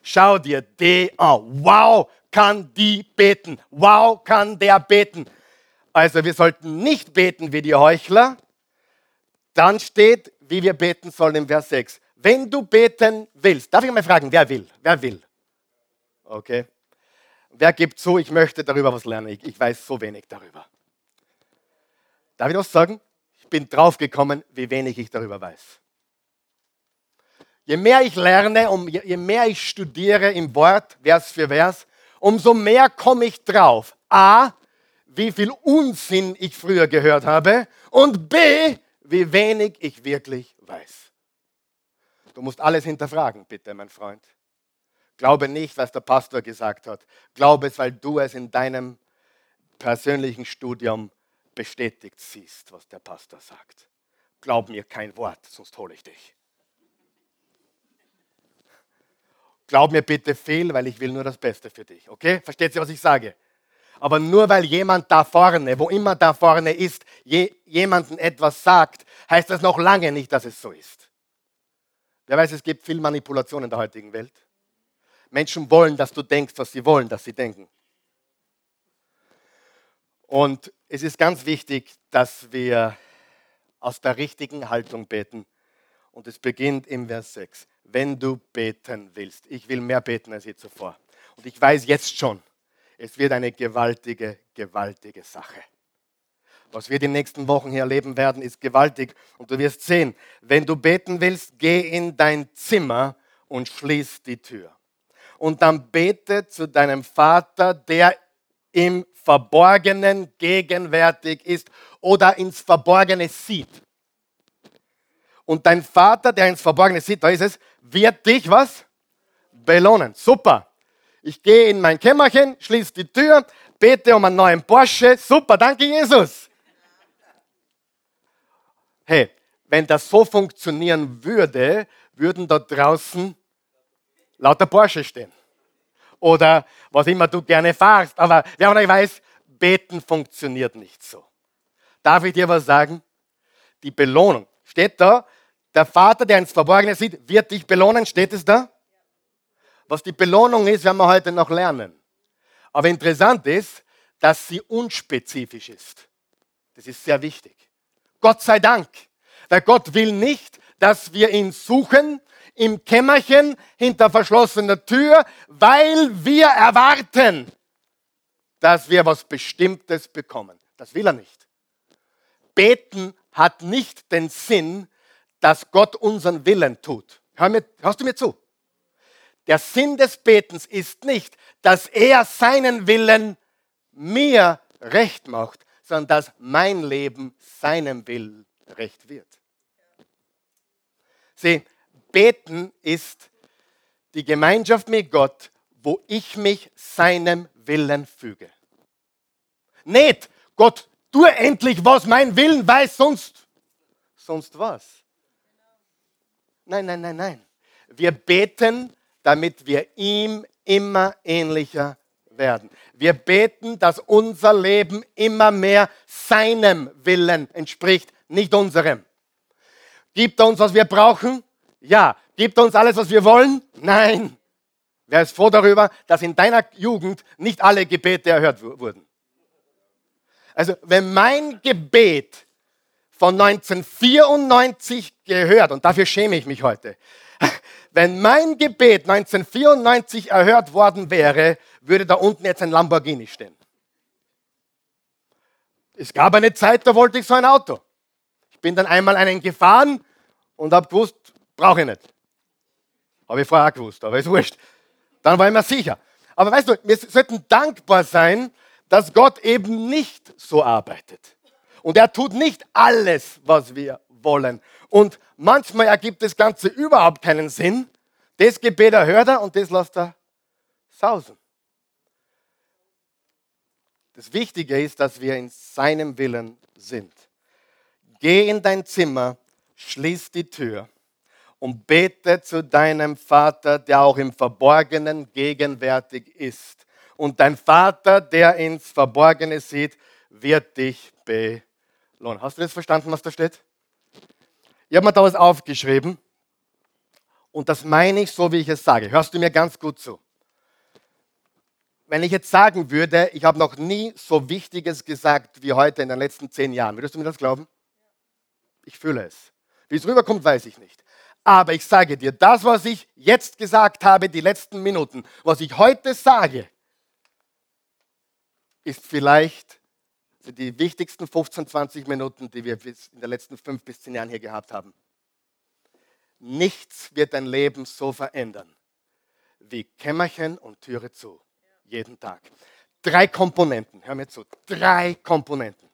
Schau dir den an. Wow, kann die beten. Wow, kann der beten. Also wir sollten nicht beten wie die Heuchler. Dann steht, wie wir beten sollen im Vers 6. Wenn du beten willst, darf ich mal fragen, wer will? Wer will? Okay. Wer gibt zu, ich möchte darüber was lernen? Ich, ich weiß so wenig darüber. Darf ich was sagen? Ich bin draufgekommen, wie wenig ich darüber weiß. Je mehr ich lerne, um, je mehr ich studiere im Wort, Vers für Vers, umso mehr komme ich drauf. A, wie viel Unsinn ich früher gehört habe und B, wie wenig ich wirklich weiß. Du musst alles hinterfragen, bitte, mein Freund. Glaube nicht, was der Pastor gesagt hat. Glaube es, weil du es in deinem persönlichen Studium bestätigt siehst, was der Pastor sagt. Glaub mir kein Wort, sonst hole ich dich. Glaub mir bitte viel, weil ich will nur das Beste für dich. Okay? Versteht ihr, was ich sage? Aber nur weil jemand da vorne, wo immer da vorne ist, je, jemanden etwas sagt, heißt das noch lange nicht, dass es so ist. Wer weiß, es gibt viel Manipulation in der heutigen Welt. Menschen wollen, dass du denkst, was sie wollen, dass sie denken. Und es ist ganz wichtig, dass wir aus der richtigen Haltung beten. Und es beginnt im Vers 6. Wenn du beten willst. Ich will mehr beten als je zuvor. Und ich weiß jetzt schon, es wird eine gewaltige, gewaltige Sache. Was wir die nächsten Wochen hier erleben werden, ist gewaltig. Und du wirst sehen, wenn du beten willst, geh in dein Zimmer und schließ die Tür. Und dann bete zu deinem Vater, der im Verborgenen gegenwärtig ist oder ins Verborgene sieht. Und dein Vater, der ins Verborgene sieht, da ist es, wird dich was? Belohnen. Super. Ich gehe in mein Kämmerchen, schließe die Tür, bete um einen neuen Porsche. Super, danke Jesus. Hey, wenn das so funktionieren würde, würden da draußen lauter Porsche stehen. Oder was immer du gerne fahrst. Aber wer von euch weiß, beten funktioniert nicht so. Darf ich dir was sagen? Die Belohnung. Steht da, der Vater, der ins Verborgene sieht, wird dich belohnen. Steht es da? Was die Belohnung ist, werden wir heute noch lernen. Aber interessant ist, dass sie unspezifisch ist. Das ist sehr wichtig. Gott sei Dank. Weil Gott will nicht, dass wir ihn suchen im Kämmerchen hinter verschlossener Tür, weil wir erwarten, dass wir was Bestimmtes bekommen. Das will er nicht. Beten hat nicht den Sinn, dass Gott unseren Willen tut. Hör mir, hörst du mir zu? Der Sinn des Betens ist nicht, dass er seinen Willen mir recht macht, sondern dass mein Leben seinem Willen recht wird. Sieh, beten ist die Gemeinschaft mit Gott, wo ich mich seinem Willen füge. Nicht, Gott, tu endlich, was mein Willen weiß, sonst, sonst was. Nein, nein, nein, nein. Wir beten, damit wir ihm immer ähnlicher werden. Wir beten, dass unser Leben immer mehr seinem Willen entspricht, nicht unserem. Gibt er uns, was wir brauchen? Ja. Gibt er uns alles, was wir wollen? Nein. Wer ist froh darüber, dass in deiner Jugend nicht alle Gebete erhört wurden? Also, wenn mein Gebet von 1994 gehört, und dafür schäme ich mich heute, wenn mein Gebet 1994 erhört worden wäre, würde da unten jetzt ein Lamborghini stehen. Es gab eine Zeit, da wollte ich so ein Auto. Ich bin dann einmal einen gefahren und habe gewusst, brauche ich nicht. Habe ich vorher auch gewusst, aber ist wurscht. Dann war ich mir sicher. Aber weißt du, wir sollten dankbar sein, dass Gott eben nicht so arbeitet. Und er tut nicht alles, was wir wollen. Und manchmal ergibt das Ganze überhaupt keinen Sinn. Das Gebet erhört er und das lässt er sausen. Das Wichtige ist, dass wir in seinem Willen sind. Geh in dein Zimmer, schließ die Tür und bete zu deinem Vater, der auch im Verborgenen gegenwärtig ist. Und dein Vater, der ins Verborgene sieht, wird dich belohnen. Hast du das verstanden, was da steht? Ich habe mir da was aufgeschrieben und das meine ich so, wie ich es sage. Hörst du mir ganz gut zu? Wenn ich jetzt sagen würde, ich habe noch nie so Wichtiges gesagt wie heute in den letzten zehn Jahren, würdest du mir das glauben? Ich fühle es. Wie es rüberkommt, weiß ich nicht. Aber ich sage dir, das, was ich jetzt gesagt habe, die letzten Minuten, was ich heute sage, ist vielleicht die wichtigsten 15, 20 Minuten, die wir in den letzten fünf bis zehn Jahren hier gehabt haben. Nichts wird dein Leben so verändern wie Kämmerchen und Türe zu. Jeden Tag. Drei Komponenten, hör mir zu. Drei Komponenten.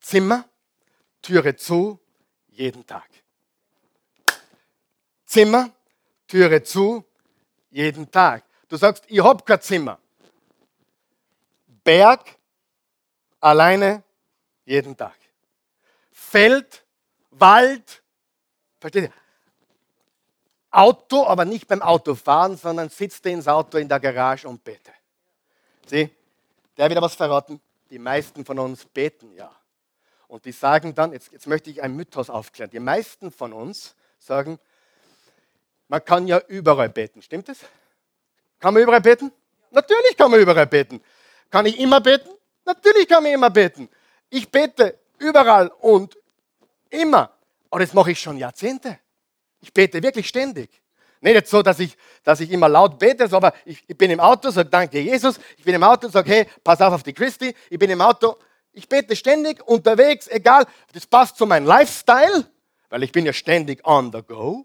Zimmer, Türe zu, jeden Tag. Zimmer, Türe zu, jeden Tag. Du sagst, ich habe kein Zimmer. Berg, Alleine jeden Tag. Feld, Wald, versteht ihr? Auto, aber nicht beim Autofahren, sondern sitzt ins Auto in der Garage und bete. Sieh, der wieder was verraten. Die meisten von uns beten ja. Und die sagen dann, jetzt, jetzt möchte ich ein Mythos aufklären. Die meisten von uns sagen, man kann ja überall beten. Stimmt es? Kann man überall beten? Natürlich kann man überall beten. Kann ich immer beten? Natürlich kann man immer beten. Ich bete überall und immer. Aber das mache ich schon Jahrzehnte. Ich bete wirklich ständig. Nicht so, dass ich, dass ich immer laut bete, aber ich, ich bin im Auto, sage Danke Jesus. Ich bin im Auto, sage Hey, pass auf auf die Christi. Ich bin im Auto. Ich bete ständig unterwegs, egal. Das passt zu meinem Lifestyle, weil ich bin ja ständig on the go.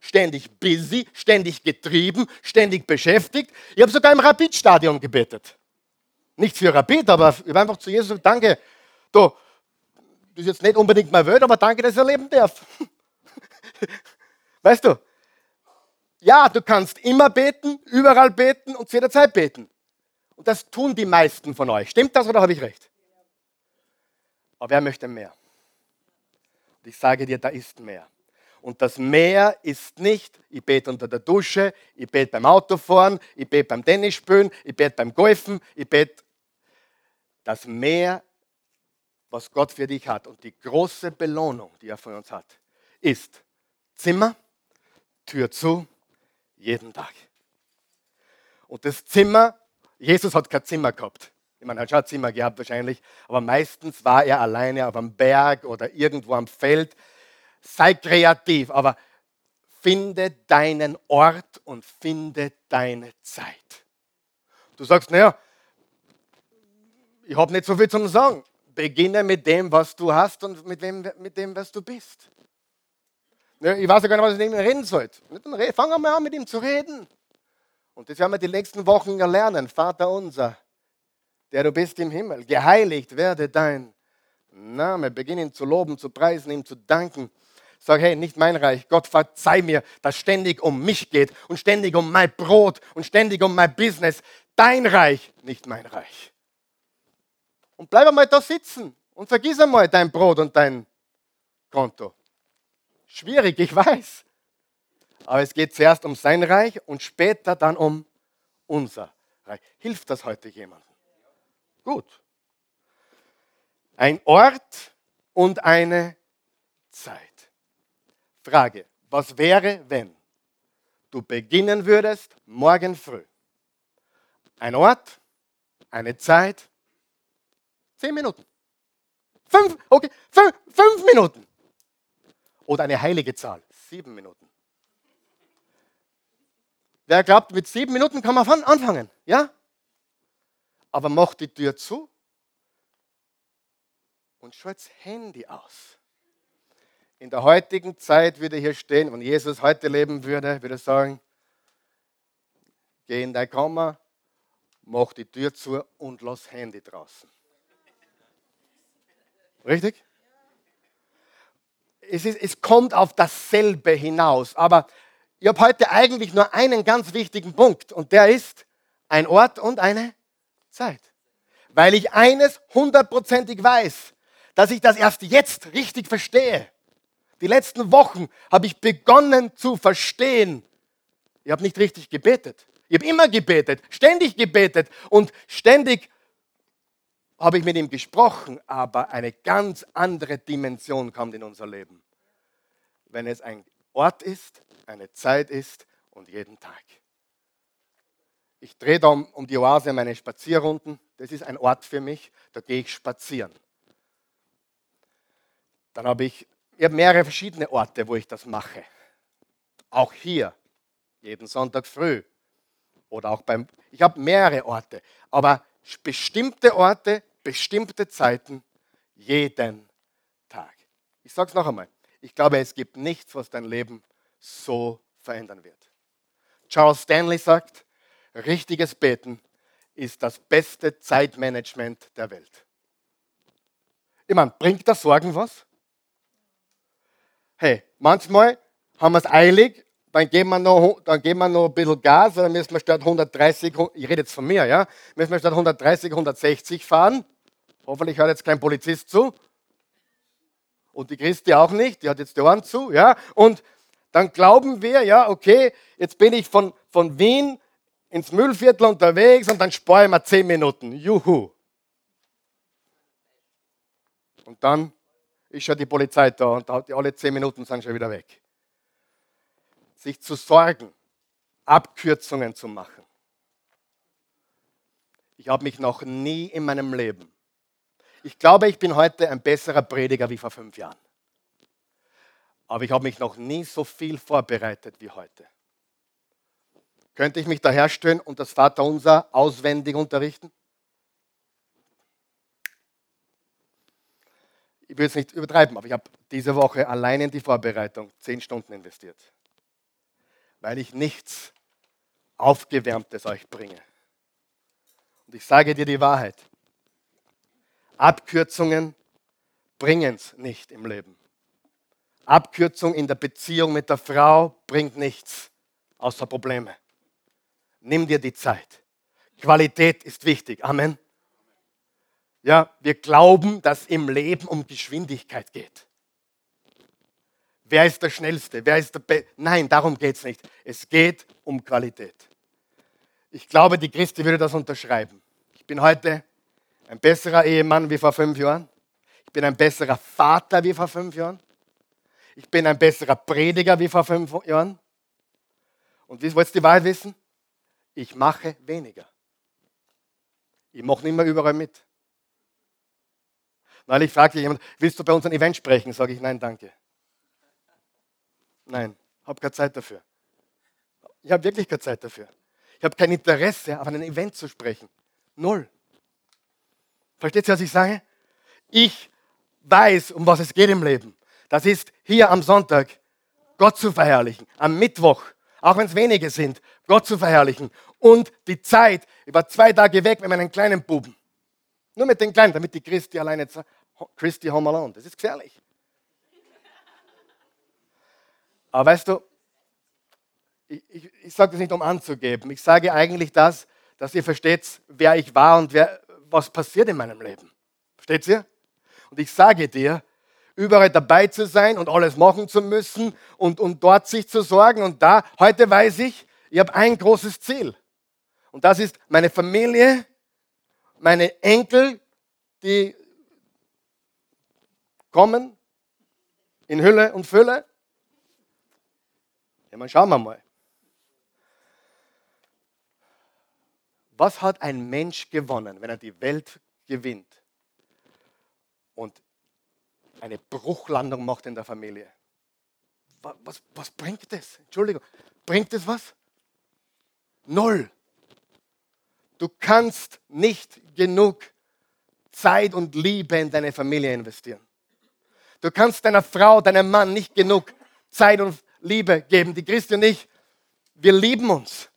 Ständig busy, ständig getrieben, ständig beschäftigt. Ich habe sogar im Rapidstadion gebetet. Nicht für Rapid, aber ich habe einfach zu Jesus gesagt, danke. Du, das ist jetzt nicht unbedingt mein Welt, aber danke, dass ich erleben darf. weißt du? Ja, du kannst immer beten, überall beten und zu jeder Zeit beten. Und das tun die meisten von euch. Stimmt das oder habe ich recht? Aber wer möchte mehr? ich sage dir, da ist mehr. Und das Meer ist nicht, ich bete unter der Dusche, ich bete beim Autofahren, ich bete beim Tennisspielen, ich bete beim Golfen, ich bete. Das Meer, was Gott für dich hat und die große Belohnung, die er von uns hat, ist Zimmer, Tür zu, jeden Tag. Und das Zimmer, Jesus hat kein Zimmer gehabt. Ich meine, er hat schon ein Zimmer gehabt wahrscheinlich, aber meistens war er alleine auf einem Berg oder irgendwo am Feld. Sei kreativ, aber finde deinen Ort und finde deine Zeit. Du sagst, naja, ich habe nicht so viel zu sagen. Beginne mit dem, was du hast und mit dem, mit dem was du bist. Ich weiß ja gar nicht, was ich mit ihm reden soll. Fang einmal an, mit ihm zu reden. Und das werden wir die nächsten Wochen lernen. Vater unser, der du bist im Himmel, geheiligt werde dein Name. Beginn ihn zu loben, zu preisen, ihm zu danken. Sag, hey, nicht mein Reich. Gott, verzeih mir, dass ständig um mich geht und ständig um mein Brot und ständig um mein Business. Dein Reich, nicht mein Reich. Und bleib einmal da sitzen und vergiss einmal dein Brot und dein Konto. Schwierig, ich weiß. Aber es geht zuerst um sein Reich und später dann um unser Reich. Hilft das heute jemandem? Gut. Ein Ort und eine Zeit. Frage, was wäre, wenn du beginnen würdest morgen früh? Ein Ort, eine Zeit, zehn Minuten. Fünf, okay, fünf, fünf Minuten. Oder eine heilige Zahl, sieben Minuten. Wer glaubt, mit sieben Minuten kann man anfangen? Ja? Aber mach die Tür zu und schalt das Handy aus. In der heutigen Zeit würde hier stehen, wenn Jesus heute leben würde, würde er sagen, geh in dein Kammer, mach die Tür zu und lass Handy draußen. Richtig? Es, ist, es kommt auf dasselbe hinaus, aber ich habe heute eigentlich nur einen ganz wichtigen Punkt und der ist ein Ort und eine Zeit. Weil ich eines hundertprozentig weiß, dass ich das erst jetzt richtig verstehe. Die letzten Wochen habe ich begonnen zu verstehen. Ich habe nicht richtig gebetet. Ich habe immer gebetet, ständig gebetet und ständig habe ich mit ihm gesprochen, aber eine ganz andere Dimension kommt in unser Leben. Wenn es ein Ort ist, eine Zeit ist und jeden Tag. Ich drehe da um, die Oase meine Spazierrunden. Das ist ein Ort für mich, da gehe ich spazieren. Dann habe ich, ich habe mehrere verschiedene Orte, wo ich das mache. Auch hier, jeden Sonntag früh. Oder auch beim, ich habe mehrere Orte, aber bestimmte Orte, bestimmte Zeiten, jeden Tag. Ich sage es noch einmal. Ich glaube, es gibt nichts, was dein Leben so verändern wird. Charles Stanley sagt, richtiges Beten ist das beste Zeitmanagement der Welt. Ich meine, bringt das Sorgen was? Hey, manchmal haben wir es eilig, dann geben wir noch, dann geben wir noch ein bisschen Gas, dann müssen wir statt 130, ich rede jetzt von mir, ja, müssen wir statt 130, 160 fahren. Hoffentlich hört jetzt kein Polizist zu. Und die Christi auch nicht, die hat jetzt die Ohren zu, ja. Und dann glauben wir, ja, okay, jetzt bin ich von, von Wien ins Müllviertel unterwegs und dann spare ich mir zehn Minuten. Juhu. Und dann ist schon die Polizei da und alle zehn Minuten sind schon wieder weg. Sich zu sorgen, Abkürzungen zu machen. Ich habe mich noch nie in meinem Leben. Ich glaube, ich bin heute ein besserer Prediger wie vor fünf Jahren. Aber ich habe mich noch nie so viel vorbereitet wie heute. Könnte ich mich daherstellen und das Vaterunser auswendig unterrichten? Ich will es nicht übertreiben, aber ich habe diese Woche allein in die Vorbereitung zehn Stunden investiert, weil ich nichts Aufgewärmtes euch bringe. Und ich sage dir die Wahrheit. Abkürzungen bringen es nicht im Leben. Abkürzung in der Beziehung mit der Frau bringt nichts außer Probleme. Nimm dir die Zeit. Qualität ist wichtig. Amen. Ja, wir glauben, dass im Leben um Geschwindigkeit geht. wer ist der Schnellste, wer ist der Be Nein, darum geht es nicht. Es geht um Qualität. Ich glaube, die Christi würde das unterschreiben. Ich bin heute ein besserer Ehemann wie vor fünf Jahren. Ich bin ein besserer Vater wie vor fünf Jahren. Ich bin ein besserer Prediger wie vor fünf Jahren. Und wollt ihr die Wahrheit wissen? Ich mache weniger. Ich mache nicht mehr überall mit. Neulich fragte jemand, willst du bei uns ein Event sprechen? Sage ich, nein, danke. Nein, habe keine Zeit dafür. Ich habe wirklich keine Zeit dafür. Ich habe kein Interesse, auf einem Event zu sprechen. Null. Versteht ihr, was ich sage? Ich weiß, um was es geht im Leben. Das ist hier am Sonntag Gott zu verherrlichen, am Mittwoch, auch wenn es wenige sind, Gott zu verherrlichen. Und die Zeit, war zwei Tage weg mit meinen kleinen Buben. Nur mit den Kleinen, damit die Christi alleine, Christi Home Alone, das ist gefährlich. Aber weißt du, ich, ich, ich sage das nicht, um anzugeben. Ich sage eigentlich das, dass ihr versteht, wer ich war und wer, was passiert in meinem Leben. Versteht ihr? Und ich sage dir, überall dabei zu sein und alles machen zu müssen und, und dort sich zu sorgen. Und da, heute weiß ich, ich habe ein großes Ziel. Und das ist meine Familie, meine Enkel, die kommen in Hülle und Fülle. Ja, mal schauen wir mal. Was hat ein Mensch gewonnen, wenn er die Welt gewinnt und eine Bruchlandung macht in der Familie? Was, was, was bringt es? Entschuldigung, bringt es was? Null. Du kannst nicht genug Zeit und Liebe in deine Familie investieren. Du kannst deiner Frau, deinem Mann nicht genug Zeit und Liebe geben. Die Christi und ich, wir lieben uns.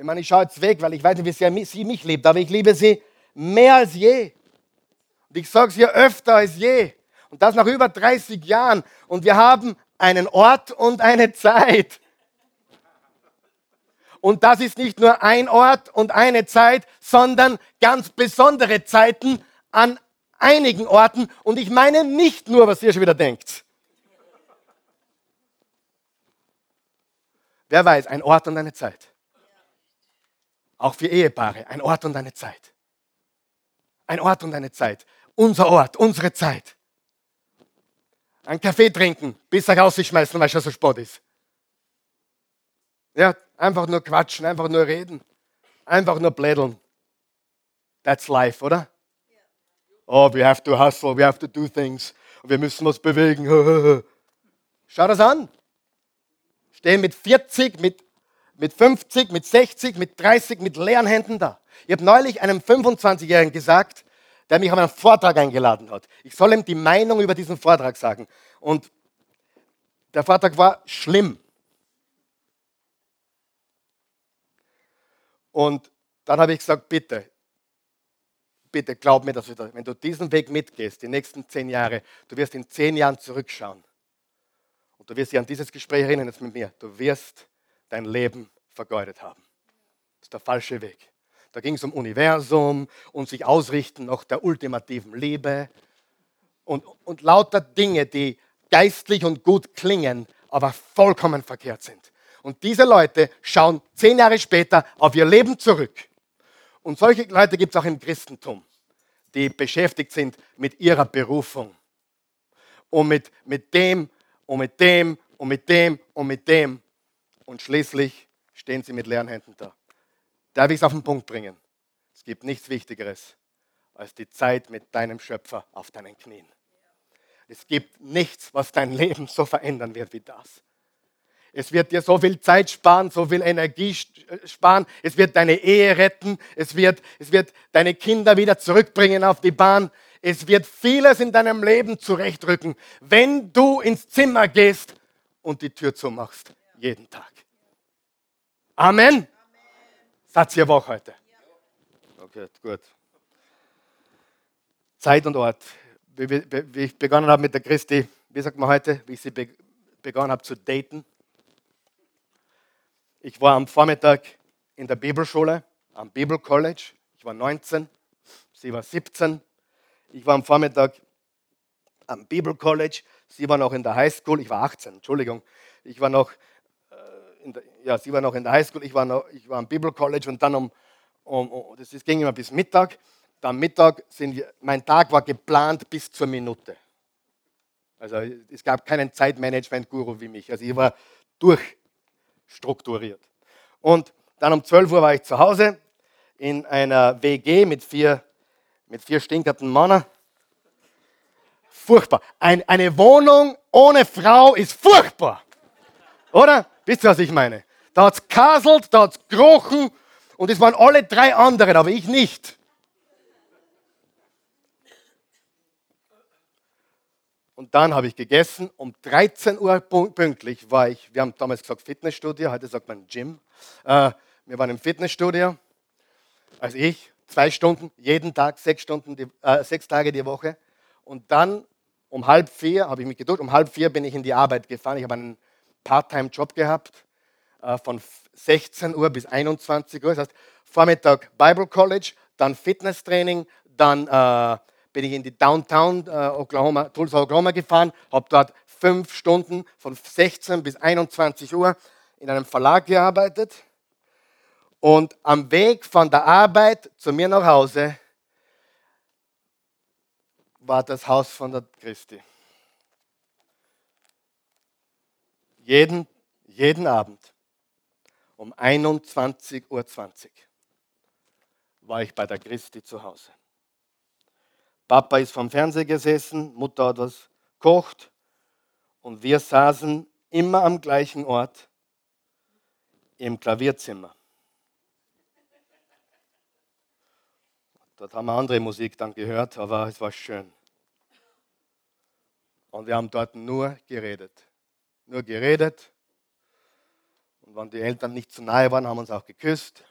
Ich meine, ich schaue jetzt weg, weil ich weiß nicht, wie sehr sie mich liebt, aber ich liebe sie mehr als je. Und ich sage es ihr öfter als je. Und das nach über 30 Jahren. Und wir haben einen Ort und eine Zeit. Und das ist nicht nur ein Ort und eine Zeit, sondern ganz besondere Zeiten an einigen Orten. Und ich meine nicht nur, was ihr schon wieder denkt. Wer weiß, ein Ort und eine Zeit. Auch für Ehepaare, ein Ort und eine Zeit. Ein Ort und eine Zeit. Unser Ort, unsere Zeit. Ein Kaffee trinken, bis er rausschmeißen, weil es schon so Sport ist. Ja, einfach nur quatschen, einfach nur reden. Einfach nur blädeln. That's life, oder? Oh, we have to hustle, we have to do things. Wir müssen was bewegen. Schau das an. Stehen mit 40, mit mit 50, mit 60, mit 30, mit leeren Händen da. Ich habe neulich einem 25-Jährigen gesagt, der mich auf einen Vortrag eingeladen hat. Ich soll ihm die Meinung über diesen Vortrag sagen. Und der Vortrag war schlimm. Und dann habe ich gesagt, bitte, bitte glaub mir, dass du, wenn du diesen Weg mitgehst, die nächsten zehn Jahre, du wirst in zehn Jahren zurückschauen. Und du wirst dich an dieses Gespräch erinnern jetzt mit mir. Du wirst dein Leben vergeudet haben. Das ist der falsche Weg. Da ging es um Universum und sich ausrichten nach der ultimativen Liebe und, und lauter Dinge, die geistlich und gut klingen, aber vollkommen verkehrt sind. Und diese Leute schauen zehn Jahre später auf ihr Leben zurück. Und solche Leute gibt es auch im Christentum, die beschäftigt sind mit ihrer Berufung. Und mit, mit dem und mit dem und mit dem und mit dem und schließlich stehen sie mit leeren Händen da. Darf ich es auf den Punkt bringen? Es gibt nichts Wichtigeres als die Zeit mit deinem Schöpfer auf deinen Knien. Es gibt nichts, was dein Leben so verändern wird wie das. Es wird dir so viel Zeit sparen, so viel Energie sparen. Es wird deine Ehe retten. Es wird, es wird deine Kinder wieder zurückbringen auf die Bahn. Es wird vieles in deinem Leben zurechtrücken, wenn du ins Zimmer gehst und die Tür zumachst jeden Tag. Amen. Satz ihr wach heute. Okay, gut. Zeit und Ort. Wie ich begonnen habe mit der Christi, wie sagt man heute, wie ich sie begonnen habe zu daten. Ich war am Vormittag in der Bibelschule, am Bibelcollege. Ich war 19, sie war 17. Ich war am Vormittag am Bibelcollege. Sie war noch in der Highschool, ich war 18, Entschuldigung. Ich war noch, der, ja, sie war noch in der Highschool, ich war, noch, ich war am Bible College und dann um, um, um das ging immer bis Mittag. Dann Mittag sind wir, mein Tag war geplant bis zur Minute. Also es gab keinen Zeitmanagement-Guru wie mich. Also ich war durchstrukturiert. Und dann um 12 Uhr war ich zu Hause in einer WG mit vier, mit vier stinkenden Männern. Furchtbar. Ein, eine Wohnung ohne Frau ist furchtbar. Oder? Wisst ihr, was ich meine? Da hat es kaselt, da hat es gerochen und es waren alle drei anderen, aber ich nicht. Und dann habe ich gegessen. Um 13 Uhr pünktlich war ich, wir haben damals gesagt Fitnessstudio, heute sagt man Gym. Äh, wir waren im Fitnessstudio, also ich, zwei Stunden, jeden Tag, sechs, Stunden äh, sechs Tage die Woche. Und dann um halb vier habe ich mich geduscht, um halb vier bin ich in die Arbeit gefahren. Ich habe einen Part-Time-Job gehabt, äh, von 16 Uhr bis 21 Uhr. Das heißt, Vormittag Bible College, dann Fitnesstraining, dann äh, bin ich in die Downtown äh, Oklahoma, Tulsa, Oklahoma gefahren, habe dort fünf Stunden von 16 bis 21 Uhr in einem Verlag gearbeitet. Und am Weg von der Arbeit zu mir nach Hause war das Haus von der Christi. Jeden, jeden Abend um 21.20 Uhr war ich bei der Christi zu Hause. Papa ist vom Fernseher gesessen, Mutter hat was kocht und wir saßen immer am gleichen Ort im Klavierzimmer. Dort haben wir andere Musik dann gehört, aber es war schön. Und wir haben dort nur geredet. Nur geredet. Und wenn die Eltern nicht zu nahe waren, haben wir uns auch geküsst.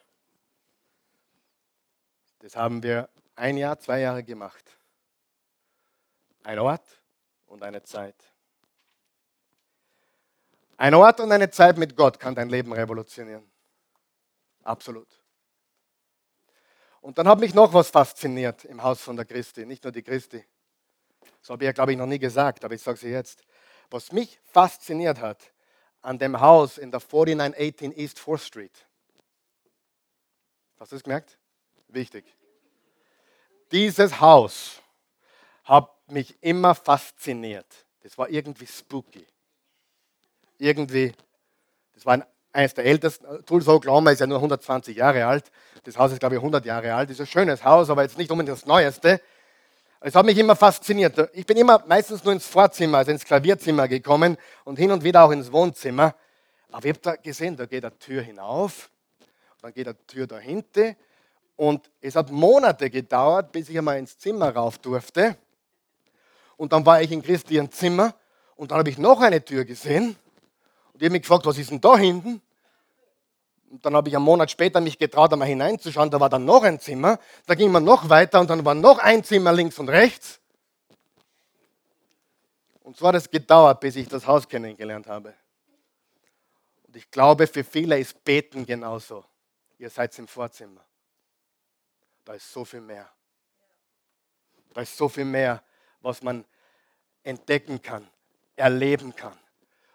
Das haben wir ein Jahr, zwei Jahre gemacht. Ein Ort und eine Zeit. Ein Ort und eine Zeit mit Gott kann dein Leben revolutionieren. Absolut. Und dann hat mich noch was fasziniert im Haus von der Christi, nicht nur die Christi. Das habe ich ja, glaube ich, noch nie gesagt, aber ich sage sie jetzt. Was mich fasziniert hat an dem Haus in der 4918 East 4th Street. Hast du es gemerkt? Wichtig. Dieses Haus hat mich immer fasziniert. Das war irgendwie spooky. Irgendwie, das war eines der ältesten. Tulsa, Oklahoma ist ja nur 120 Jahre alt. Das Haus ist, glaube ich, 100 Jahre alt. Das ist ein schönes Haus, aber jetzt nicht unbedingt das Neueste. Es hat mich immer fasziniert. Ich bin immer meistens nur ins Vorzimmer, also ins Klavierzimmer gekommen und hin und wieder auch ins Wohnzimmer. Aber ich habe da gesehen, da geht eine Tür hinauf, dann geht eine Tür dahinter. Und es hat Monate gedauert, bis ich einmal ins Zimmer rauf durfte. Und dann war ich in Christians Zimmer und dann habe ich noch eine Tür gesehen. Und ich habe mich gefragt, was ist denn da hinten? Und dann habe ich einen Monat später mich getraut, einmal hineinzuschauen. Da war dann noch ein Zimmer. Da ging man noch weiter und dann war noch ein Zimmer links und rechts. Und so hat es gedauert, bis ich das Haus kennengelernt habe. Und ich glaube, für viele ist Beten genauso. Ihr seid im Vorzimmer. Da ist so viel mehr. Da ist so viel mehr was man entdecken kann, erleben kann.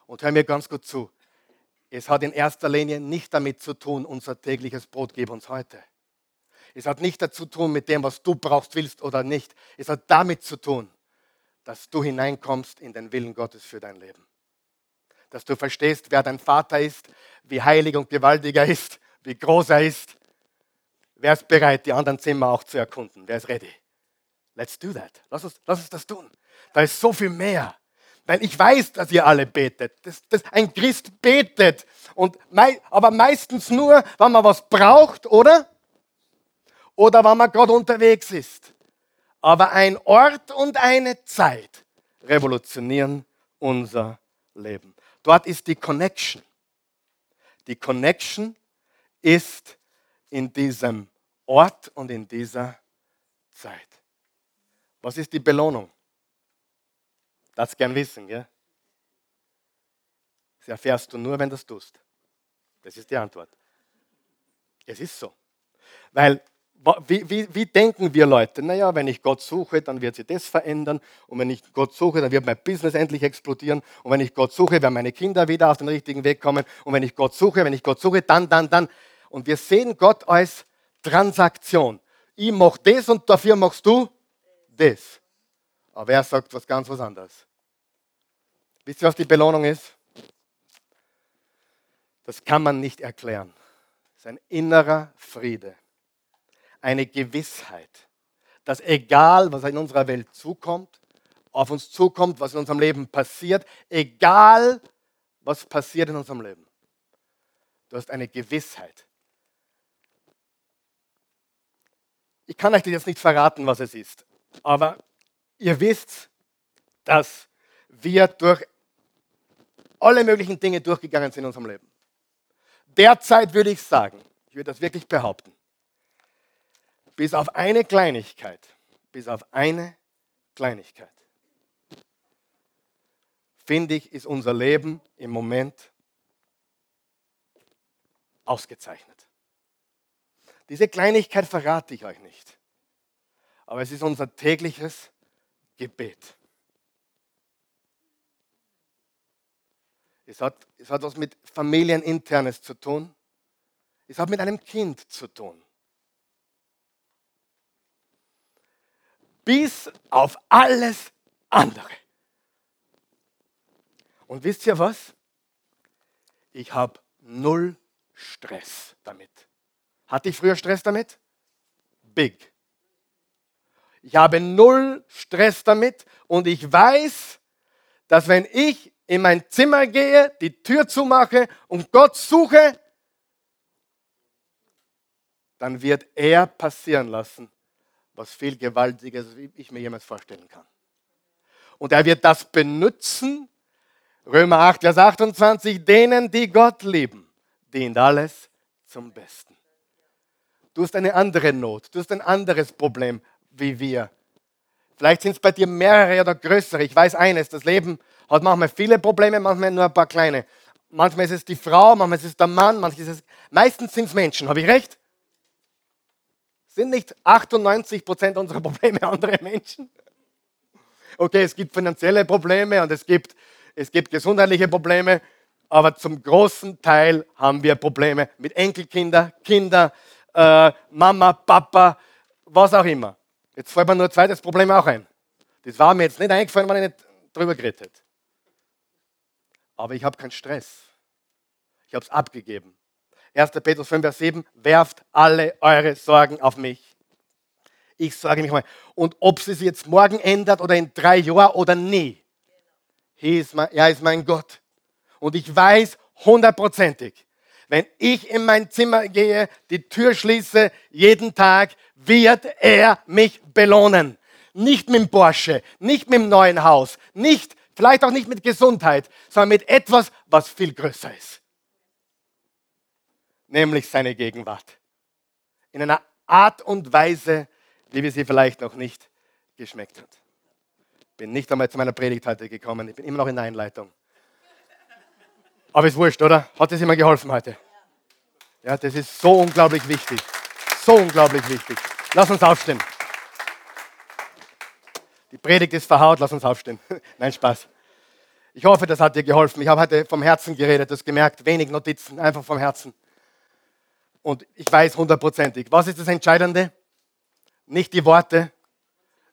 Und hör mir ganz gut zu. Es hat in erster Linie nicht damit zu tun, unser tägliches Brot gib uns heute. Es hat nicht dazu zu tun mit dem, was du brauchst, willst oder nicht. Es hat damit zu tun, dass du hineinkommst in den Willen Gottes für dein Leben. Dass du verstehst, wer dein Vater ist, wie heilig und gewaltig er ist, wie groß er ist. Wer ist bereit, die anderen Zimmer auch zu erkunden? Wer ist ready? Let's do that. Lass uns, lass uns das tun. Da ist so viel mehr. Weil ich weiß, dass ihr alle betet. Das, das, ein Christ betet. Und mei, aber meistens nur, wenn man was braucht, oder? Oder wenn man gerade unterwegs ist. Aber ein Ort und eine Zeit revolutionieren unser Leben. Dort ist die Connection. Die Connection ist in diesem Ort und in dieser Zeit. Was ist die Belohnung? Das gern wissen, gell? Das erfährst du nur, wenn du es tust. Das ist die Antwort. Es ist so. Weil wie, wie, wie, denken wir Leute? Naja, wenn ich Gott suche, dann wird sich das verändern. Und wenn ich Gott suche, dann wird mein Business endlich explodieren. Und wenn ich Gott suche, werden meine Kinder wieder auf den richtigen Weg kommen. Und wenn ich Gott suche, wenn ich Gott suche, dann, dann, dann. Und wir sehen Gott als Transaktion. Ich mache das und dafür machst du das. Aber er sagt was ganz was anderes. Wisst ihr, was die Belohnung ist? Das kann man nicht erklären. Es ist ein innerer Friede eine Gewissheit, dass egal, was in unserer Welt zukommt, auf uns zukommt, was in unserem Leben passiert, egal, was passiert in unserem Leben, du hast eine Gewissheit. Ich kann euch jetzt nicht verraten, was es ist, aber ihr wisst, dass wir durch alle möglichen Dinge durchgegangen sind in unserem Leben. Derzeit würde ich sagen, ich würde das wirklich behaupten, bis auf eine Kleinigkeit. Bis auf eine Kleinigkeit. Finde ich, ist unser Leben im Moment ausgezeichnet. Diese Kleinigkeit verrate ich euch nicht. Aber es ist unser tägliches Gebet. Es hat, es hat was mit Familieninternes zu tun. Es hat mit einem Kind zu tun. bis auf alles andere. Und wisst ihr was? Ich habe null Stress damit. Hatte ich früher Stress damit? Big. Ich habe null Stress damit und ich weiß, dass wenn ich in mein Zimmer gehe, die Tür zumache und Gott suche, dann wird er passieren lassen, was viel Gewaltiges, ich mir jemals vorstellen kann. Und er wird das benutzen, Römer 8, Vers 28, denen, die Gott lieben, dient alles zum Besten. Du hast eine andere Not, du hast ein anderes Problem wie wir. Vielleicht sind es bei dir mehrere oder größere. Ich weiß eines, das Leben hat manchmal viele Probleme, manchmal nur ein paar kleine. Manchmal ist es die Frau, manchmal ist es der Mann, manchmal ist es, meistens sind es Menschen. Habe ich recht? Sind nicht 98 Prozent unserer Probleme andere Menschen? Okay, es gibt finanzielle Probleme und es gibt, es gibt gesundheitliche Probleme, aber zum großen Teil haben wir Probleme mit Enkelkinder, Kinder, äh, Mama, Papa, was auch immer. Jetzt fällt mir nur ein zweites Problem auch ein. Das war mir jetzt nicht eingefallen, wenn ich nicht drüber geredet hätte. Aber ich habe keinen Stress. Ich habe es abgegeben. 1. Petrus 5, Vers 7, werft alle eure Sorgen auf mich. Ich sorge mich mal. Und ob es sich jetzt morgen ändert oder in drei Jahren oder nie, er ist mein Gott. Und ich weiß hundertprozentig, wenn ich in mein Zimmer gehe, die Tür schließe, jeden Tag, wird er mich belohnen. Nicht mit dem Porsche, nicht mit dem neuen Haus, nicht, vielleicht auch nicht mit Gesundheit, sondern mit etwas, was viel größer ist nämlich seine Gegenwart. In einer Art und Weise, wie wir sie vielleicht noch nicht geschmeckt hat. Bin nicht einmal zu meiner Predigt heute gekommen, ich bin immer noch in der Einleitung. Aber ist wurscht, oder? Hat es immer geholfen heute? Ja, das ist so unglaublich wichtig. So unglaublich wichtig. Lass uns aufstehen. Die Predigt ist verhaut, lass uns aufstehen. Nein, Spaß. Ich hoffe, das hat dir geholfen. Ich habe heute vom Herzen geredet, das gemerkt, wenig Notizen, einfach vom Herzen. Und ich weiß hundertprozentig, was ist das Entscheidende? Nicht die Worte,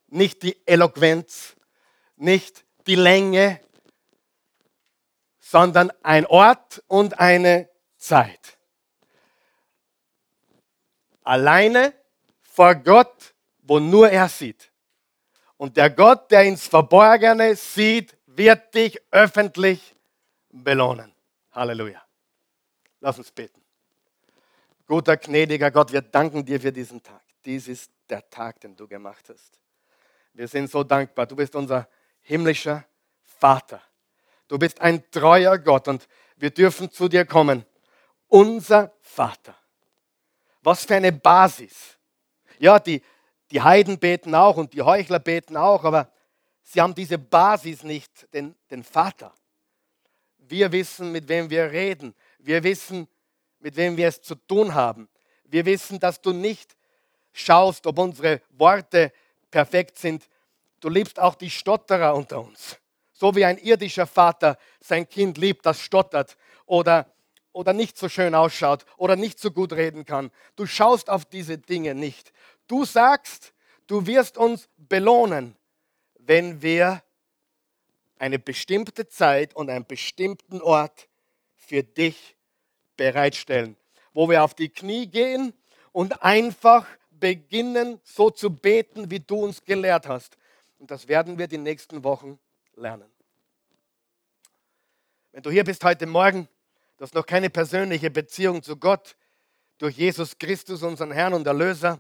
nicht die Eloquenz, nicht die Länge, sondern ein Ort und eine Zeit. Alleine vor Gott, wo nur er sieht. Und der Gott, der ins Verborgene sieht, wird dich öffentlich belohnen. Halleluja. Lass uns beten. Guter, gnädiger Gott, wir danken dir für diesen Tag. Dies ist der Tag, den du gemacht hast. Wir sind so dankbar. Du bist unser himmlischer Vater. Du bist ein treuer Gott und wir dürfen zu dir kommen. Unser Vater. Was für eine Basis. Ja, die, die Heiden beten auch und die Heuchler beten auch, aber sie haben diese Basis nicht, den, den Vater. Wir wissen, mit wem wir reden. Wir wissen, mit wem wir es zu tun haben. Wir wissen, dass du nicht schaust, ob unsere Worte perfekt sind. Du liebst auch die Stotterer unter uns. So wie ein irdischer Vater sein Kind liebt, das stottert oder, oder nicht so schön ausschaut oder nicht so gut reden kann. Du schaust auf diese Dinge nicht. Du sagst, du wirst uns belohnen, wenn wir eine bestimmte Zeit und einen bestimmten Ort für dich bereitstellen, wo wir auf die Knie gehen und einfach beginnen, so zu beten, wie du uns gelehrt hast. Und das werden wir die nächsten Wochen lernen. Wenn du hier bist heute Morgen, du hast noch keine persönliche Beziehung zu Gott durch Jesus Christus, unseren Herrn und Erlöser.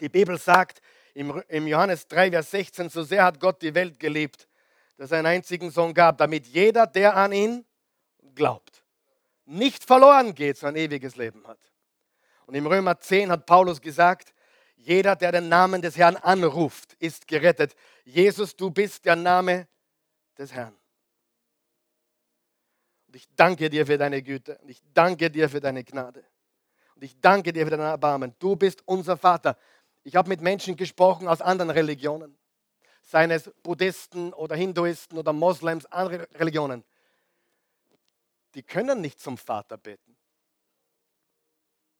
Die Bibel sagt im Johannes 3, Vers 16, so sehr hat Gott die Welt geliebt, dass er einen einzigen Sohn gab, damit jeder, der an ihn glaubt, nicht verloren geht, sondern ewiges Leben hat. Und im Römer 10 hat Paulus gesagt, jeder, der den Namen des Herrn anruft, ist gerettet. Jesus, du bist der Name des Herrn. Und ich danke dir für deine Güte. Und ich danke dir für deine Gnade. Und ich danke dir für dein Erbarmen. Du bist unser Vater. Ich habe mit Menschen gesprochen aus anderen Religionen seien es Buddhisten oder Hinduisten oder Moslems, andere Religionen, die können nicht zum Vater beten.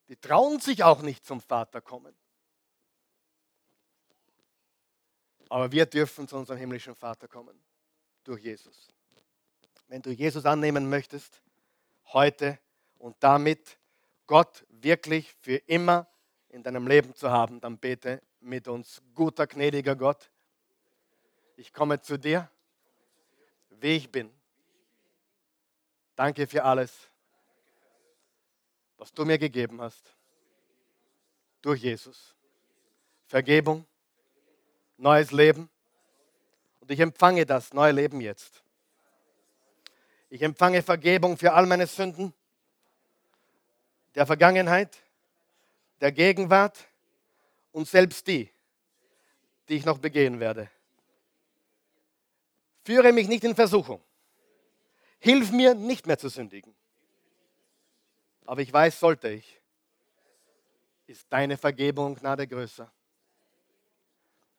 Die trauen sich auch nicht zum Vater kommen. Aber wir dürfen zu unserem himmlischen Vater kommen, durch Jesus. Wenn du Jesus annehmen möchtest, heute und damit Gott wirklich für immer in deinem Leben zu haben, dann bete mit uns, guter, gnädiger Gott ich komme zu dir, wie ich bin. Danke für alles, was du mir gegeben hast. Durch Jesus. Vergebung, neues Leben. Und ich empfange das neue Leben jetzt. Ich empfange Vergebung für all meine Sünden, der Vergangenheit, der Gegenwart und selbst die, die ich noch begehen werde. Führe mich nicht in Versuchung. Hilf mir nicht mehr zu sündigen. Aber ich weiß, sollte ich, ist deine Vergebung und Gnade größer.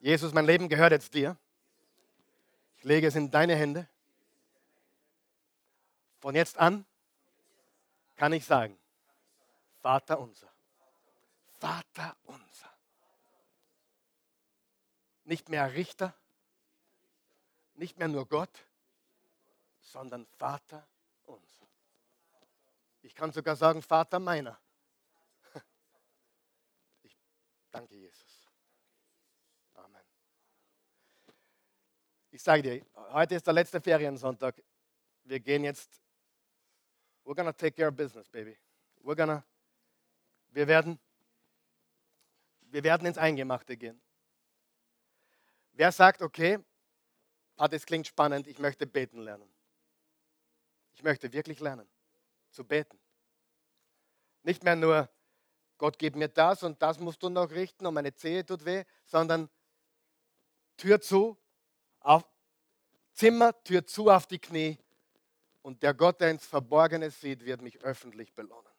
Jesus, mein Leben gehört jetzt dir. Ich lege es in deine Hände. Von jetzt an kann ich sagen, Vater unser. Vater unser. Nicht mehr Richter, nicht mehr nur Gott, sondern Vater unser. Ich kann sogar sagen, Vater meiner. Ich danke Jesus. Amen. Ich sage dir, heute ist der letzte Feriensonntag. Wir gehen jetzt, we're gonna take care of business, baby. We're gonna, wir werden, wir werden ins Eingemachte gehen. Wer sagt, okay, ah, das klingt spannend, ich möchte beten lernen. Ich möchte wirklich lernen, zu beten. Nicht mehr nur, Gott gib mir das und das musst du noch richten und meine Zehe tut weh, sondern Tür zu, auf Zimmer, Tür zu auf die Knie und der Gott, der ins Verborgene sieht, wird mich öffentlich belohnen.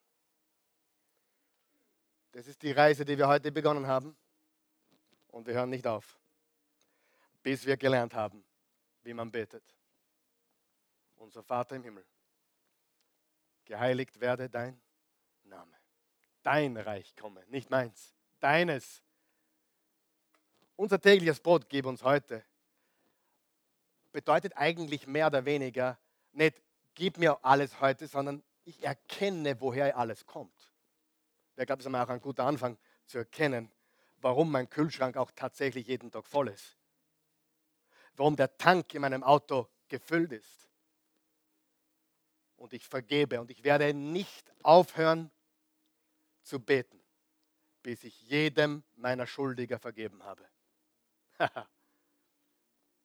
Das ist die Reise, die wir heute begonnen haben und wir hören nicht auf, bis wir gelernt haben, wie man betet. Unser Vater im Himmel, geheiligt werde dein Name. Dein Reich komme, nicht meins, deines. Unser tägliches Brot gib uns heute. Bedeutet eigentlich mehr oder weniger nicht, gib mir alles heute, sondern ich erkenne, woher alles kommt. Ich glaube, es ist auch ein guter Anfang zu erkennen, warum mein Kühlschrank auch tatsächlich jeden Tag voll ist warum der Tank in meinem Auto gefüllt ist. Und ich vergebe und ich werde nicht aufhören zu beten, bis ich jedem meiner Schuldiger vergeben habe.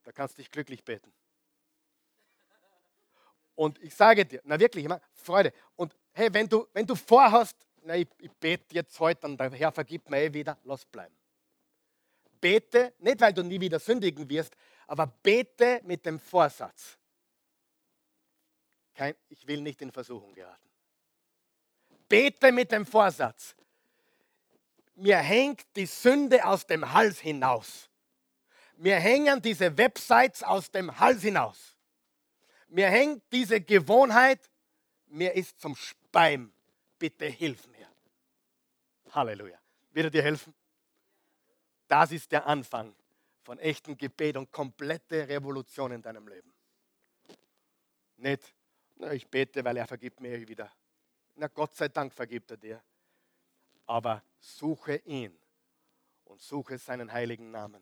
da kannst du dich glücklich beten. Und ich sage dir, na wirklich, immer Freude. Und hey, wenn du, wenn du vorhast, na, ich, ich bete jetzt heute und der Herr vergibt mir eh wieder, lass bleiben. Bete, nicht weil du nie wieder sündigen wirst, aber bete mit dem Vorsatz. Kein, ich will nicht in Versuchung geraten. Bete mit dem Vorsatz. mir hängt die Sünde aus dem Hals hinaus. Mir hängen diese Websites aus dem Hals hinaus. Mir hängt diese Gewohnheit, mir ist zum Speim. Bitte hilf mir. Halleluja. Wird er dir helfen? Das ist der Anfang von echtem Gebet und komplette Revolution in deinem Leben. Nicht, na, ich bete, weil er vergibt mir wieder. Na, Gott sei Dank vergibt er dir. Aber suche ihn und suche seinen heiligen Namen.